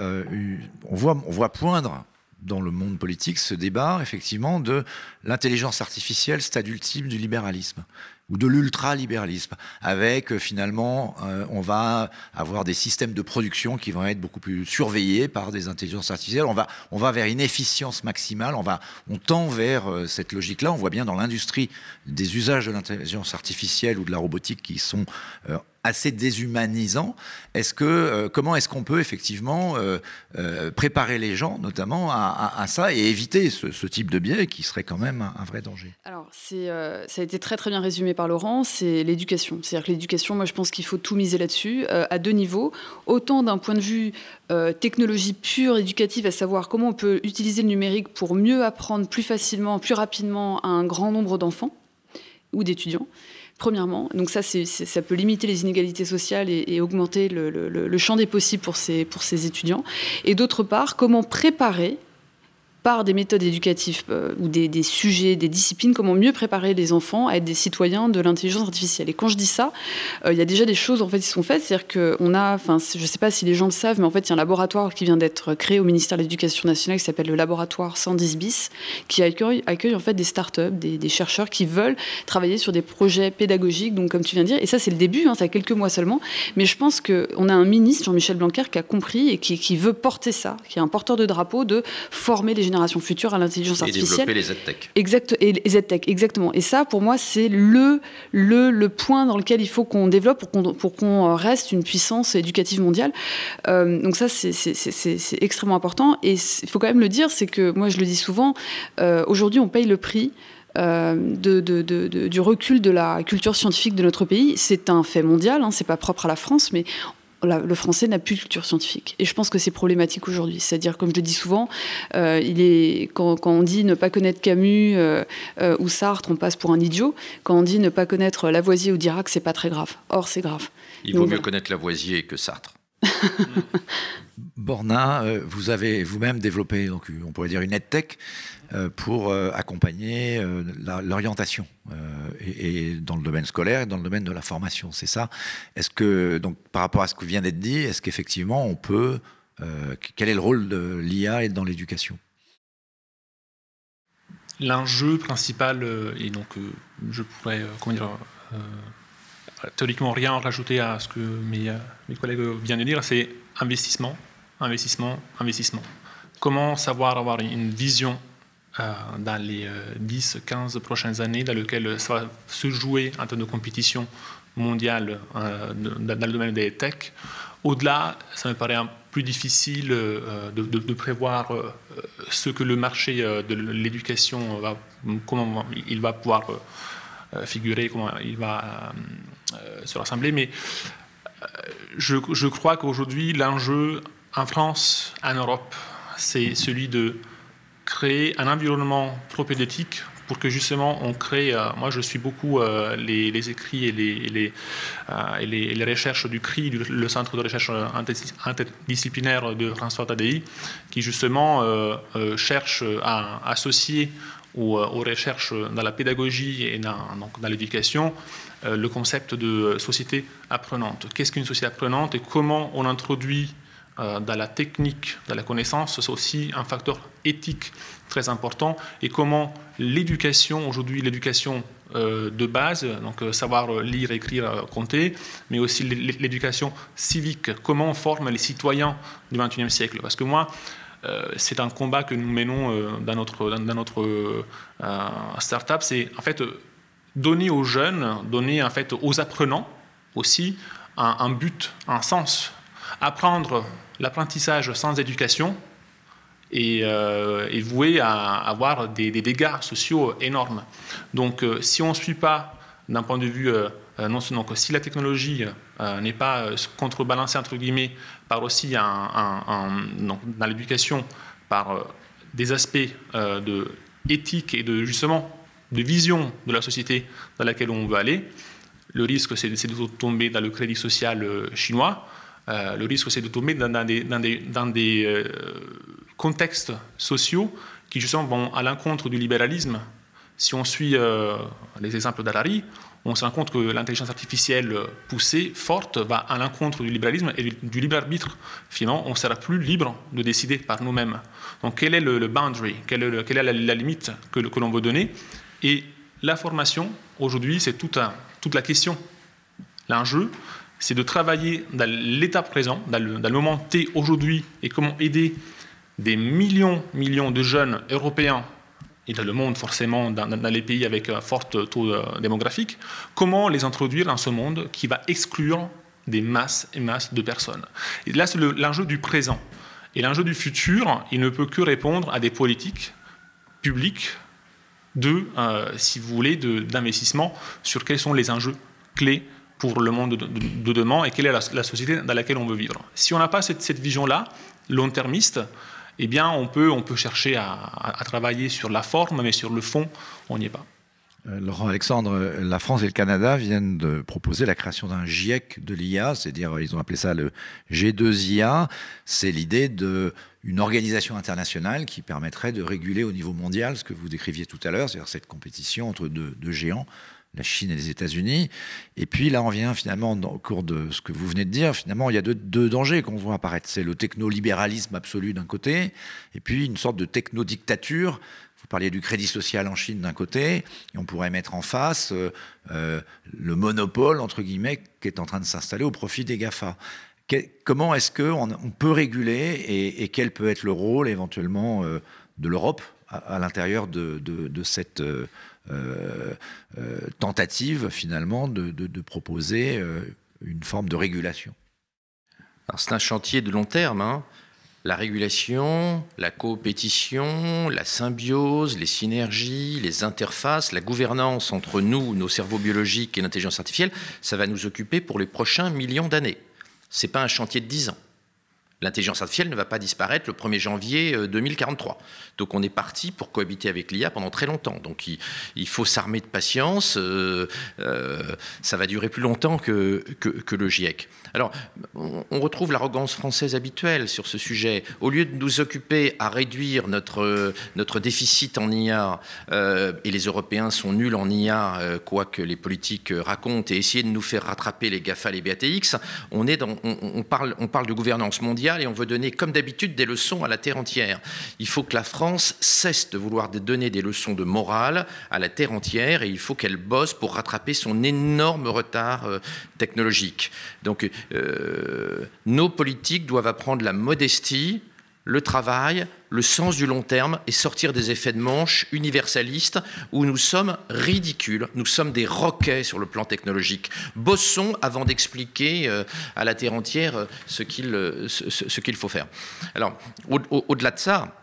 on, voit, on voit poindre dans le monde politique ce débat, effectivement, de l'intelligence artificielle, stade ultime du libéralisme ou de l'ultralibéralisme, avec euh, finalement, euh, on va avoir des systèmes de production qui vont être beaucoup plus surveillés par des intelligences artificielles. On va, on va vers une efficience maximale. On va, on tend vers euh, cette logique-là. On voit bien dans l'industrie des usages de l'intelligence artificielle ou de la robotique qui sont assez déshumanisant. Est-ce que euh, comment est-ce qu'on peut effectivement euh, euh, préparer les gens, notamment à, ça, et éviter ce, type de biais qui serait quand même un, vrai danger?
Alors ça a été très très bien résumé par Laurent. C'est l'éducation. C'est-à-dire que l'éducation, moi je pense qu'il faut tout miser là-dessus à deux niveaux. Autant d'un point de vue technologie pure éducative, à savoir comment on peut utiliser le numérique pour mieux apprendre plus facilement, plus rapidement à un grand nombre d'enfants ou d'étudiants premièrement. Donc ça, ça peut limiter les inégalités sociales et, augmenter le, champ des possibles pour ces, pour ces étudiants. Et d'autre part, comment préparer par des méthodes éducatives euh, ou des, sujets, des disciplines, comment mieux préparer les enfants à être des citoyens de l'intelligence artificielle. Et quand je dis ça, euh, il y a déjà des choses en fait qui sont faites, c'est-à-dire qu'on a, enfin, je ne sais pas si les gens le savent, mais en fait, il y a un laboratoire qui vient d'être créé au ministère de l'Éducation nationale qui s'appelle le laboratoire 110 bis, qui accueille, en fait des startups, des, des chercheurs qui veulent travailler sur des projets pédagogiques, donc comme tu viens de dire. Et ça, c'est le début, hein, ça a quelques mois seulement. Mais je pense qu'on a un ministre, Jean-Michel Blanquer, qui a compris et qui, qui veut porter ça, qui est un porteur de drapeau de former les générations future à l'intelligence artificielle.
Et développer les.
Exact, et les exactement. Et ça, pour moi, c'est le, le, le point dans lequel il faut qu'on développe pour qu'on, pour qu'on reste une puissance éducative mondiale. Euh, donc ça, c'est, c'est, c'est, extrêmement important. Et il faut quand même le dire, c'est que moi, je le dis souvent, euh, aujourd'hui, on paye le prix. Euh, de, de, de, du recul de la culture scientifique de notre pays. C'est un fait mondial, hein, c'est pas propre à la France, mais le français n'a plus de culture scientifique. Et je pense que c'est problématique aujourd'hui. C'est-à-dire, comme je le dis souvent, euh, il est, quand, on dit ne pas connaître Camus euh, euh, ou Sartre, on passe pour un idiot. Quand on dit ne pas connaître Lavoisier ou Dirac, c'est pas très grave. Or, c'est grave.
Il vaut mieux connaître Lavoisier que Sartre.
Borna, vous avez vous-même développé, donc, on pourrait dire une EdTech euh, pour euh, accompagner euh, l'orientation et, dans le domaine scolaire et dans le domaine de la formation. C'est ça. Est-ce que, donc, par rapport à ce qui vient d'être dit, est-ce qu'effectivement on peut. quel est le rôle de l'IA dans l'éducation?
L'enjeu principal, et donc je pourrais, comment dire, théoriquement rien rajouter à ce que mes collègues viennent de dire, c'est investissement, investissement, investissement. Comment savoir avoir une vision dans les 10-15 prochaines années dans lequel ça va se jouer en termes de compétition mondiale dans le domaine des tech? Au-delà, ça me paraît un plus difficile euh, de, prévoir euh, ce que le marché euh, de l'éducation va, il va pouvoir figurer, comment il va se rassembler. Mais je crois qu'aujourd'hui, l'enjeu en France, en Europe, c'est celui de créer un environnement propédétique pour que justement on crée, euh, moi je suis beaucoup euh, les, écrits et les, euh, les, recherches du CRI, le Centre de recherche interdisciplinaire de François Tadei, qui justement cherche à associer aux, recherches dans la pédagogie et dans, dans l'éducation le concept de société apprenante. Qu'est-ce qu'une société apprenante et comment on introduit dans la technique, dans la connaissance, c'est aussi un facteur éthique très important, et comment l'éducation, aujourd'hui l'éducation euh, de base, donc euh, savoir lire, écrire, euh, compter, mais aussi l'éducation civique, comment on forme les citoyens du XXIe siècle? Parce que moi, c'est un combat que nous menons dans notre, dans, notre start-up, c'est en fait donner aux jeunes, donner en fait aux apprenants aussi un but, un sens. Apprendre l'apprentissage sans éducation, et euh, est voué à avoir des, dégâts sociaux énormes. Donc euh, si on ne suit pas d'un point de vue, euh, non que si la technologie n'est pas contrebalancée entre guillemets par aussi un, dans l'éducation par des aspects de éthique et de justement de vision de la société dans laquelle on veut aller, le risque c'est de tomber dans le crédit social chinois, le risque c'est de tomber dans, des, des contextes sociaux qui justement vont à l'encontre du libéralisme. Si on suit euh, les exemples d'Harari, on se rend compte que l'intelligence artificielle poussée, forte, va à l'encontre du libéralisme et du, libre arbitre. Finalement, on ne sera plus libre de décider par nous-mêmes. Donc, quel est le, boundary? Quelle est, la, limite que, l'on veut donner? Et la formation, aujourd'hui, c'est toute la question. L'enjeu, c'est de travailler dans l'état présent, dans le, moment T aujourd'hui, et comment aider des millions, millions de jeunes européens et dans le monde forcément, dans, les pays avec un fort taux euh, démographique, comment les introduire dans ce monde qui va exclure des masses et masses de personnes. Et là, c'est l'enjeu du présent. Et l'enjeu du futur, il ne peut que répondre à des politiques publiques de, euh, si vous voulez, d'investissement sur quels sont les enjeux clés pour le monde de, demain et quelle est la, société dans laquelle on veut vivre. Si on n'a pas cette, vision-là, long-termiste, eh bien, on peut, on peut chercher à, travailler sur la forme, mais sur le fond, on n'y est pas.
Euh, Laurent Alexandre, la France et le Canada viennent de proposer la création d'un GIEC de l'IA, c'est-à-dire ils ont appelé ça le G2IA. C'est l'idée d'une organisation internationale qui permettrait de réguler au niveau mondial ce que vous décriviez tout à l'heure, c'est-à-dire cette compétition entre deux géants la Chine et les États-Unis. Et puis là, on vient finalement, au cours de ce que vous venez de dire, finalement, il y a deux, dangers qu'on voit apparaître. C'est le techno-libéralisme absolu d'un côté, et puis une sorte de techno-dictature. Vous parliez du crédit social en Chine d'un côté, et on pourrait mettre en face euh, euh, le monopole, entre guillemets, qui est en train de s'installer au profit des GAFA. comment est-ce qu'on on peut réguler et, quel peut être le rôle éventuellement euh, de l'Europe à, l'intérieur de, cette tentative finalement de, proposer euh, une forme de régulation.
C'est un chantier de long terme. Hein. La régulation, la coopétition, la symbiose, les synergies, les interfaces, la gouvernance entre nous, nos cerveaux biologiques et l'intelligence artificielle, ça va nous occuper pour les prochains millions d'années. Ce n'est pas un chantier de 10 ans. L'intelligence artificielle ne va pas disparaître le 1er janvier 2043. Donc on est parti pour cohabiter avec l'IA pendant très longtemps. Donc il, faut s'armer de patience. Euh, euh, ça va durer plus longtemps que, le GIEC. Alors on, retrouve l'arrogance française habituelle sur ce sujet. Au lieu de nous occuper à réduire notre, déficit en IA, euh, et les Européens sont nuls en IA, quoi que les politiques racontent, et essayer de nous faire rattraper les GAFA, les BATX, on parle de gouvernance mondiale et on veut donner, comme d'habitude, des leçons à la Terre entière. Il faut que la France cesse de vouloir donner des leçons de morale à la Terre entière et il faut qu'elle bosse pour rattraper son énorme retard euh, technologique. Donc, euh, nos politiques doivent apprendre la modestie, le travail, le sens du long terme et sortir des effets de manche universalistes où nous sommes ridicules, nous sommes des roquets sur le plan technologique. Bossons avant d'expliquer euh, à la terre entière euh, ce qu'il euh, ce, qu'il faut faire. Alors, au-delà de ça,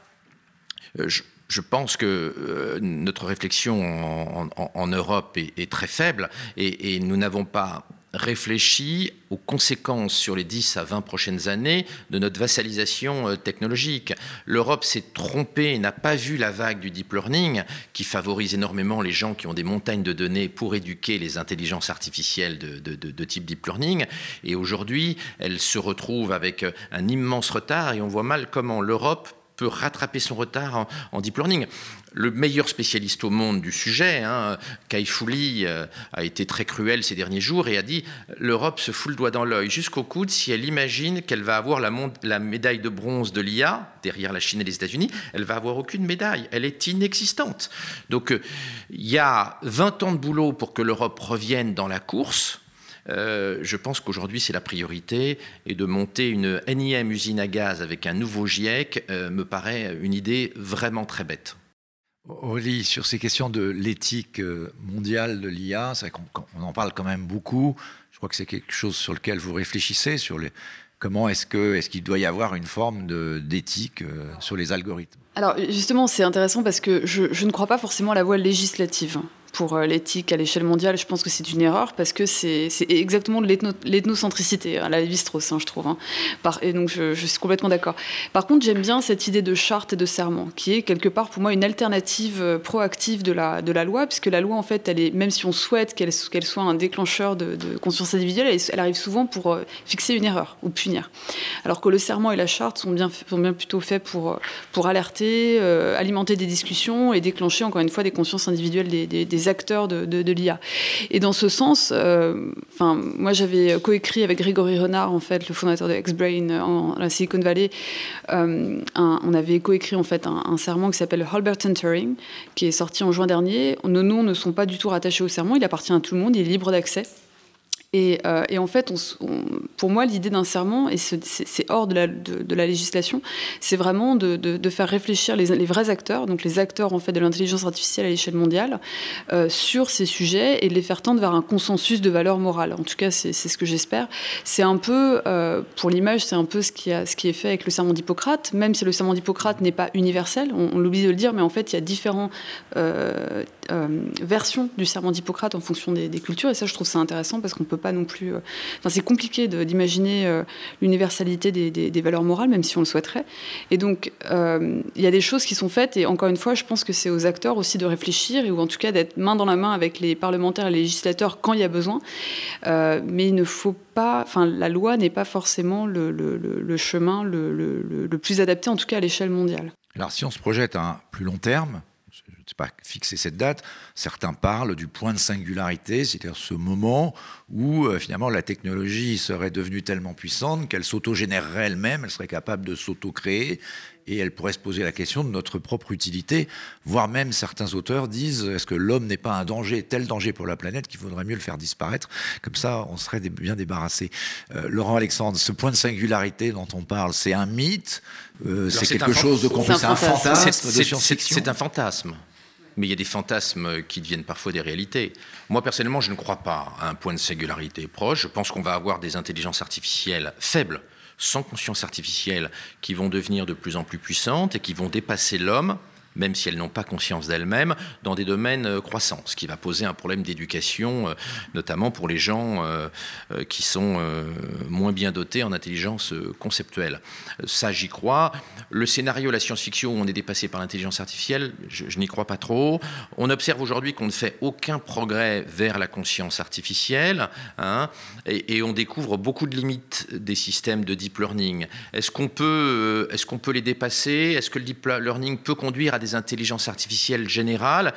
je, pense que notre réflexion en, Europe est, très faible et nous n'avons pas réfléchit aux conséquences sur les 10 à 20 prochaines années de notre vassalisation euh, technologique. L'Europe s'est trompée et n'a pas vu la vague du deep learning qui favorise énormément les gens qui ont des montagnes de données pour éduquer les intelligences artificielles de, type deep learning. Et aujourd'hui, elle se retrouve avec euh, un immense retard et on voit mal comment l'Europe peut rattraper son retard en, deep learning. Le meilleur spécialiste au monde du sujet, hein, Kai Fouli, euh, a été très cruel ces derniers jours et a dit l'Europe se fout le doigt dans l'œil jusqu'au coude si elle imagine qu'elle va avoir la, médaille de bronze de l'IA derrière la Chine et les États-Unis. Elle va avoir aucune médaille. Elle est inexistante. Donc euh, il y a 20 ans de boulot pour que l'Europe revienne dans la course. Euh, je pense qu'aujourd'hui, c'est la priorité. Et de monter une énième usine à gaz avec un nouveau GIEC euh, me paraît une idée vraiment très bête.
Oli, sur ces questions de l'éthique euh, mondiale de l'IA, on en parle quand même beaucoup. Je crois que c'est quelque chose sur lequel vous réfléchissez, sur les, comment est-ce qu'il doit y avoir une forme d'éthique sur les algorithmes?
Alors justement, c'est intéressant parce que je, je, ne crois pas forcément à la voie législative pour euh, l'éthique à l'échelle mondiale, je pense que c'est une erreur parce que c'est exactement de l'ethnocentricité à la Lévi-Strauss, hein, je trouve. Hein. et donc je, suis complètement d'accord. Par contre, j'aime bien cette idée de charte et de serment, qui est quelque part pour moi une alternative euh, proactive de la, de la loi, puisque la loi, en fait, elle est, même si on souhaite qu'elle soit un déclencheur de, conscience individuelle, elle, arrive souvent pour euh, fixer une erreur ou punir. Alors que le serment et la charte sont bien, plutôt faits pour, alerter, alimenter des discussions et déclencher, encore une fois, des consciences individuelles des, des acteurs de, l'IA. Et dans ce sens, euh, enfin, moi j'avais coécrit avec Grégory Renard, en fait, le fondateur de X-Brain en la Silicon Valley, euh, on avait coécrit en fait un, serment qui s'appelle Holbert Turing, qui est sorti en juin dernier. Nos noms ne sont pas du tout rattachés au serment, il appartient à tout le monde, il est libre d'accès. Euh, et, en fait, pour moi, l'idée d'un serment, et c'est hors de la, législation, c'est vraiment de, faire réfléchir les, vrais acteurs, donc les acteurs en fait de l'intelligence artificielle à l'échelle mondiale, euh, sur ces sujets et de les faire tendre vers un consensus de valeurs morales. En tout cas, c'est ce que j'espère. C'est un peu, euh, pour l'image, c'est un peu ce qui, est fait avec le serment d'Hippocrate, même si le serment d'Hippocrate n'est pas universel, on, l'oublie de le dire, mais en fait, il y a différentes versions du serment d'Hippocrate en fonction des, des, cultures, et ça, je trouve ça intéressant parce qu'on peut non plus. Euh, enfin, c'est compliqué d'imaginer euh, l'universalité des, valeurs morales, même si on le souhaiterait. Et donc, euh, il y a des choses qui sont faites, et encore une fois, je pense que c'est aux acteurs aussi de réfléchir, ou en tout cas d'être main dans la main avec les parlementaires et les législateurs quand il y a besoin. mais il ne faut pas. Enfin, la loi n'est pas forcément le, chemin le, plus adapté, en tout cas à l'échelle mondiale.
Alors, si on se projette à un plus long terme, ne sais pas fixer cette date, certains parlent du point de singularité, c'est-à-dire ce moment où euh, finalement la technologie serait devenue tellement puissante qu'elle s'auto-générerait elle-même, elle serait capable de s'auto-créer et elle pourrait se poser la question de notre propre utilité, voire même certains auteurs disent est-ce que l'homme n'est pas un danger, tel danger pour la planète qu'il faudrait mieux le faire disparaître, comme ça on serait bien débarrassé. Euh, Laurent Alexandre, ce point de singularité dont on parle, c'est un mythe, euh, c'est quelque chose de
c'est un fantasme. C'est un fantasme mais il y a des fantasmes qui deviennent parfois des réalités. Moi, personnellement, je ne crois pas à un point de singularité proche. Je pense qu'on va avoir des intelligences artificielles faibles, sans conscience artificielle, qui vont devenir de plus en plus puissantes et qui vont dépasser l'homme même si elles n'ont pas conscience d'elles-mêmes, dans des domaines euh, croissants, ce qui va poser un problème d'éducation, euh, notamment pour les gens euh, qui sont moins bien dotés en intelligence conceptuelle. Ça, j'y crois. Le scénario, la science-fiction, où on est dépassé par l'intelligence artificielle, je, n'y crois pas trop. On observe aujourd'hui qu'on ne fait aucun progrès vers la conscience artificielle, hein, et, on découvre beaucoup de limites des systèmes de deep learning. Est-ce qu'on peut, qu'on peut les dépasser? Est-ce que le deep learning peut conduire à des intelligences artificielles générales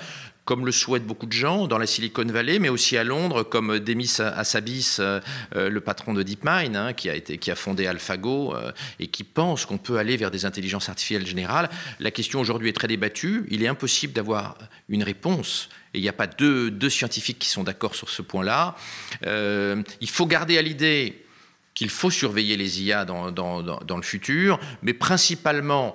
comme le souhaitent beaucoup de gens, dans la Silicon Valley, mais aussi à Londres, comme Demis Hassabis, euh, euh, le patron de DeepMind, hein, qui, a fondé AlphaGo, euh, et qui pense qu'on peut aller vers des intelligences artificielles générales. La question aujourd'hui est très débattue. Il est impossible d'avoir une réponse. Et il n'y a pas deux, scientifiques qui sont d'accord sur ce point-là. il faut garder à l'idée qu'il faut surveiller les IA dans le futur, mais principalement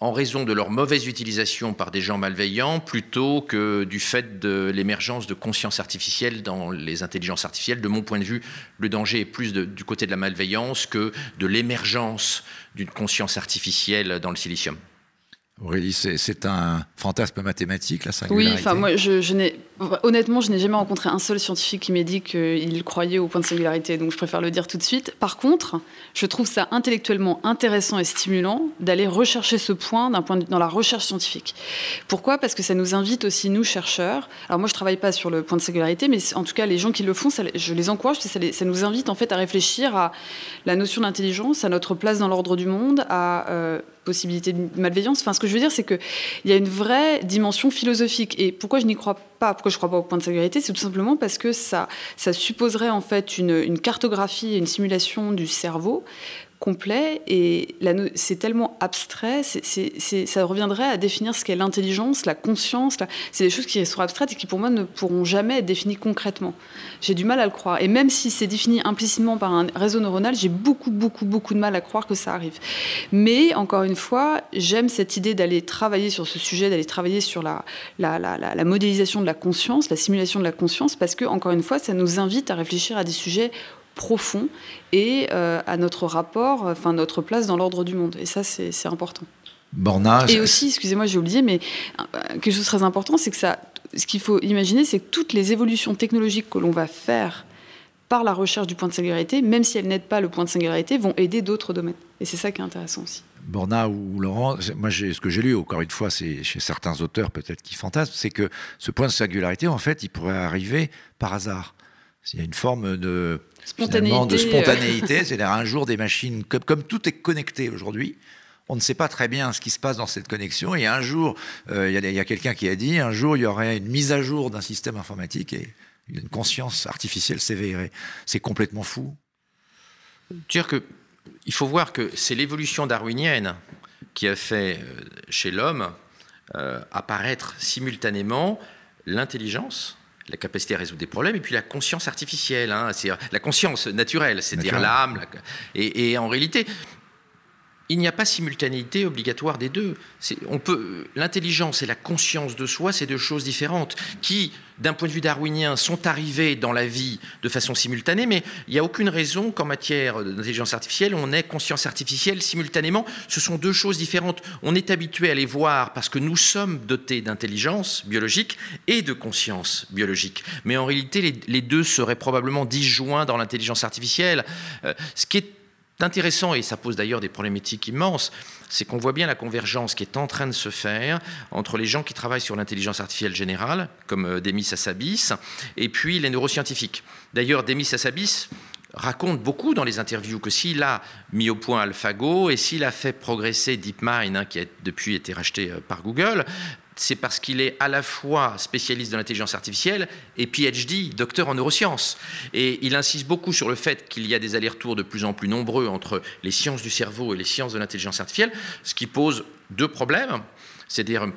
en raison de leur mauvaise utilisation par des gens malveillants plutôt que du fait de l'émergence de conscience artificielle dans les intelligences artificielles. De mon point de vue, le danger est plus du côté de la malveillance que de l'émergence d'une conscience artificielle dans le silicium.
Aurélie, c'est un fantasme mathématique, la singularité
Oui, enfin, moi, je, je n'ai, honnêtement, je n'ai jamais rencontré un seul scientifique qui m'ait dit qu'il croyait au point de singularité, donc je préfère le dire tout de suite. Par contre, je trouve ça intellectuellement intéressant et stimulant d'aller rechercher ce point, point dans la recherche scientifique. Pourquoi? Parce que ça nous invite aussi, nous, chercheurs, alors moi, je ne travaille pas sur le point de singularité, mais en tout cas, les gens qui le font, je les encourage, ça, les, ça, nous invite en fait à réfléchir à la notion d'intelligence, à notre place dans l'ordre du monde, à... Euh, possibilité de malveillance. Enfin, ce que je veux dire, c'est qu'il y a une vraie dimension philosophique. Et pourquoi je n'y crois pas, je ne crois pas au point de singularité, c'est tout simplement parce que ça, ça supposerait en fait une, une cartographie et une simulation du cerveau complet et c'est tellement abstrait, ça reviendrait à définir ce qu'est l'intelligence, la conscience. C'est des choses qui sont abstraites et qui pour moi ne pourront jamais être définies concrètement. J'ai du mal à le croire. Et même si c'est défini implicitement par un réseau neuronal, j'ai beaucoup, beaucoup, beaucoup de mal à croire que ça arrive. Mais encore une fois, j'aime cette idée d'aller travailler sur ce sujet, d'aller travailler sur la, la, modélisation de la conscience, la simulation de la conscience, parce que, encore une fois, ça nous invite à réfléchir à des sujets profond et euh, à notre rapport, enfin notre place dans l'ordre du monde. Et ça, c'est important.
Bornage.
Et aussi, excusez-moi, j'ai oublié, mais euh, quelque chose de très important, c'est que ça, ce qu'il faut imaginer, c'est que toutes les évolutions technologiques que l'on va faire par la recherche du point de singularité, même si elles n'aident pas le point de singularité, vont aider d'autres domaines. Et c'est ça qui est intéressant aussi.
Borna ou Laurent, moi ce que j'ai lu, encore une fois, c'est chez certains auteurs peut-être qui fantasment, c'est que ce point de singularité, en fait, il pourrait arriver par hasard. Il y a une forme de
spontanéité,
de spontanéité c'est-à-dire un jour des machines, comme, comme tout est connecté aujourd'hui, on ne sait pas très bien ce qui se passe dans cette connexion. Et un jour, euh, il y a, a quelqu'un qui a dit, un jour, il y aurait une mise à jour d'un système informatique et une conscience artificielle s'éveillerait. C'est complètement fou.
Dire que il faut voir que c'est l'évolution darwinienne qui a fait euh, chez l'homme euh, apparaître simultanément l'intelligence, la capacité à résoudre des problèmes, et puis la conscience artificielle, hein, c'est la conscience naturelle, c'est-à-dire l'âme. Et, et, en réalité, il n'y a pas simultanéité obligatoire des deux. L'intelligence et la conscience de soi, c'est deux choses différentes qui, d'un point de vue darwinien, sont arrivées dans la vie de façon simultanée, mais il n'y a aucune raison qu'en matière d'intelligence artificielle, on ait conscience artificielle simultanément. Ce sont deux choses différentes. On est habitué à les voir parce que nous sommes dotés d'intelligence biologique et de conscience biologique. Mais en réalité, les, les deux seraient probablement disjoints dans l'intelligence artificielle. Euh, ce qui est intéressant, et ça pose d'ailleurs des problématiques immenses, c'est qu'on voit bien la convergence qui est en train de se faire entre les gens qui travaillent sur l'intelligence artificielle générale, comme euh, Demis Hassabis, et puis les neuroscientifiques. D'ailleurs, Demis Hassabis raconte beaucoup dans les interviews que s'il a mis au point AlphaGo et s'il a fait progresser DeepMind, hein, qui a depuis été racheté euh, par Google, c'est parce qu'il est à la fois spécialiste de l'intelligence artificielle et PhD, docteur en neurosciences. Et il insiste beaucoup sur le fait qu'il y a des allers-retours de plus en plus nombreux entre les sciences du cerveau et les sciences de l'intelligence artificielle, ce qui pose deux problèmes. C'est-à-dire,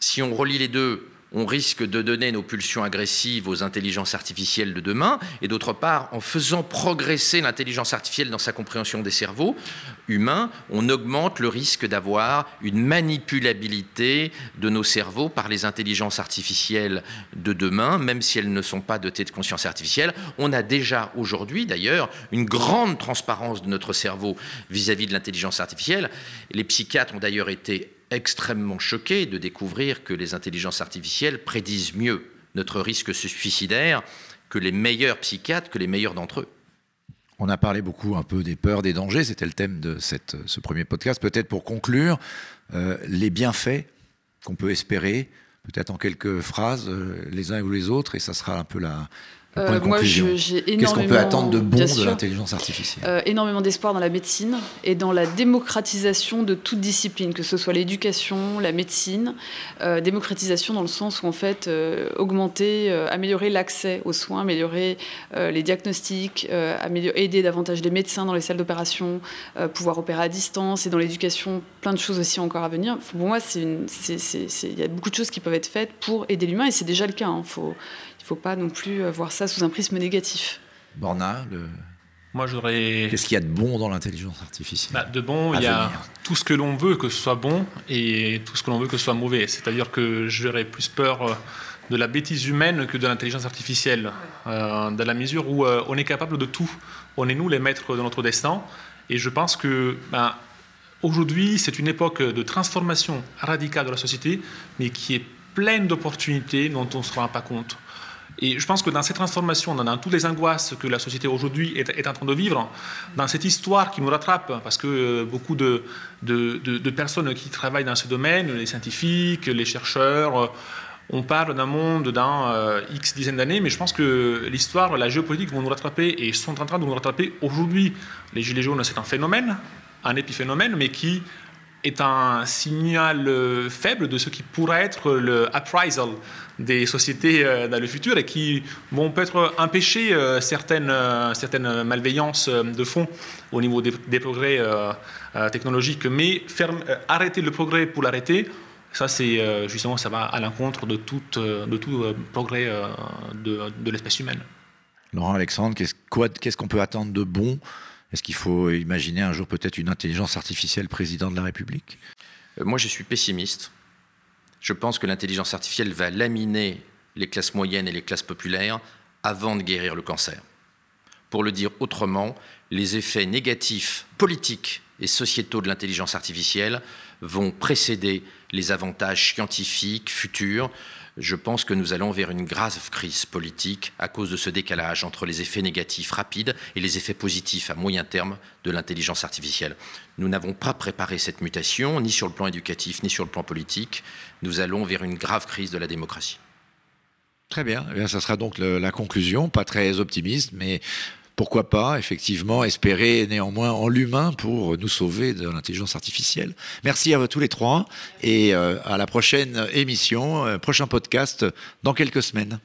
si on relie les deux, on risque de donner nos pulsions agressives aux intelligences artificielles de demain, et d'autre part, en faisant progresser l'intelligence artificielle dans sa compréhension des cerveaux humains, on augmente le risque d'avoir une manipulabilité de nos cerveaux par les intelligences artificielles de demain, même si elles ne sont pas dotées de conscience artificielle. On a déjà aujourd'hui, d'ailleurs, une grande transparence de notre cerveau vis-à-vis -vis de l'intelligence artificielle. Les psychiatres ont d'ailleurs été extrêmement choqué de découvrir que les intelligences artificielles prédisent mieux notre risque suicidaire que les meilleurs psychiatres, que les meilleurs d'entre eux.
On a parlé beaucoup un peu des peurs, des dangers, c'était le thème de ce premier podcast. Peut-être pour conclure, euh, les bienfaits qu'on peut espérer, peut-être en quelques phrases, euh, les uns ou les autres, et ça sera un peu la, Euh, moi, j'ai énormément. Qu'est-ce qu'on peut attendre de bon de l'intelligence artificielle?
Euh, Énormément d'espoir dans la médecine et dans la démocratisation de toute discipline, que ce soit l'éducation, la médecine. Euh, démocratisation dans le sens où, en fait, augmenter, améliorer l'accès aux soins, améliorer les diagnostics, améliorer, aider davantage les médecins dans les salles d'opération, pouvoir opérer à distance et dans l'éducation, plein de choses aussi encore à venir. Pour moi, il y a beaucoup de choses qui peuvent être faites pour aider l'humain et c'est déjà le cas. Hein. Faut, faut pas non plus euh, voir ça sous un prisme négatif.
Borna, le...
Moi, j'aurais.
Qu'est-ce qu'il y a de bon dans l'intelligence artificielle
bah, De bon, il y a tout ce que l'on veut que ce soit bon et tout ce que l'on veut que ce soit mauvais. C'est-à-dire que j'aurais plus peur euh, de la bêtise humaine que de l'intelligence artificielle, euh, dans la mesure où on est capable de tout. On est nous les maîtres de notre destin. Et je pense que bah, aujourd'hui, c'est une époque de transformation radicale de la société, mais qui est pleine d'opportunités dont on ne se rend pas compte. Et je pense que dans cette transformation, dans, toutes les angoisses que la société aujourd'hui est, en train de vivre, dans cette histoire qui nous rattrape, parce que euh, beaucoup de, personnes qui travaillent dans ce domaine, les scientifiques, les chercheurs, euh, on parle d'un monde dans euh, X dizaines d'années, mais je pense que l'histoire, la géopolitique vont nous rattraper et sont en train de nous rattraper aujourd'hui. Les Gilets jaunes, c'est un phénomène, un épiphénomène, mais qui est un signal euh, faible de ce qui pourrait être le appraisal des sociétés euh, dans le futur et qui vont peut-être empêcher euh, certaines, certaines malveillances de fond au niveau des, progrès technologiques. Mais arrêter le progrès pour l'arrêter, ça, c'est justement, ça va à l'encontre de tout, de tout progrès de, de l'espèce humaine.
Laurent Alexandre, qu'est-ce qu'on peut attendre de bon est-ce qu'il faut imaginer un jour peut-être une intelligence artificielle président de la République?
Euh, Moi, je suis pessimiste. Je pense que l'intelligence artificielle va laminer les classes moyennes et les classes populaires avant de guérir le cancer. Pour le dire autrement, les effets négatifs politiques et sociétaux de l'intelligence artificielle vont précéder les avantages scientifiques futurs je pense que nous allons vers une grave crise politique à cause de ce décalage entre les effets négatifs rapides et les effets positifs à moyen terme de l'intelligence artificielle. Nous n'avons pas préparé cette mutation, ni sur le plan éducatif, ni sur le plan politique. Nous allons vers une grave crise de la démocratie.
Très bien. Eh ça sera donc la conclusion, pas très optimiste, mais pourquoi pas, effectivement, espérer néanmoins en l'humain pour nous sauver de l'intelligence artificielle. Merci à tous les trois et euh, à la prochaine émission, euh, prochain podcast dans quelques semaines.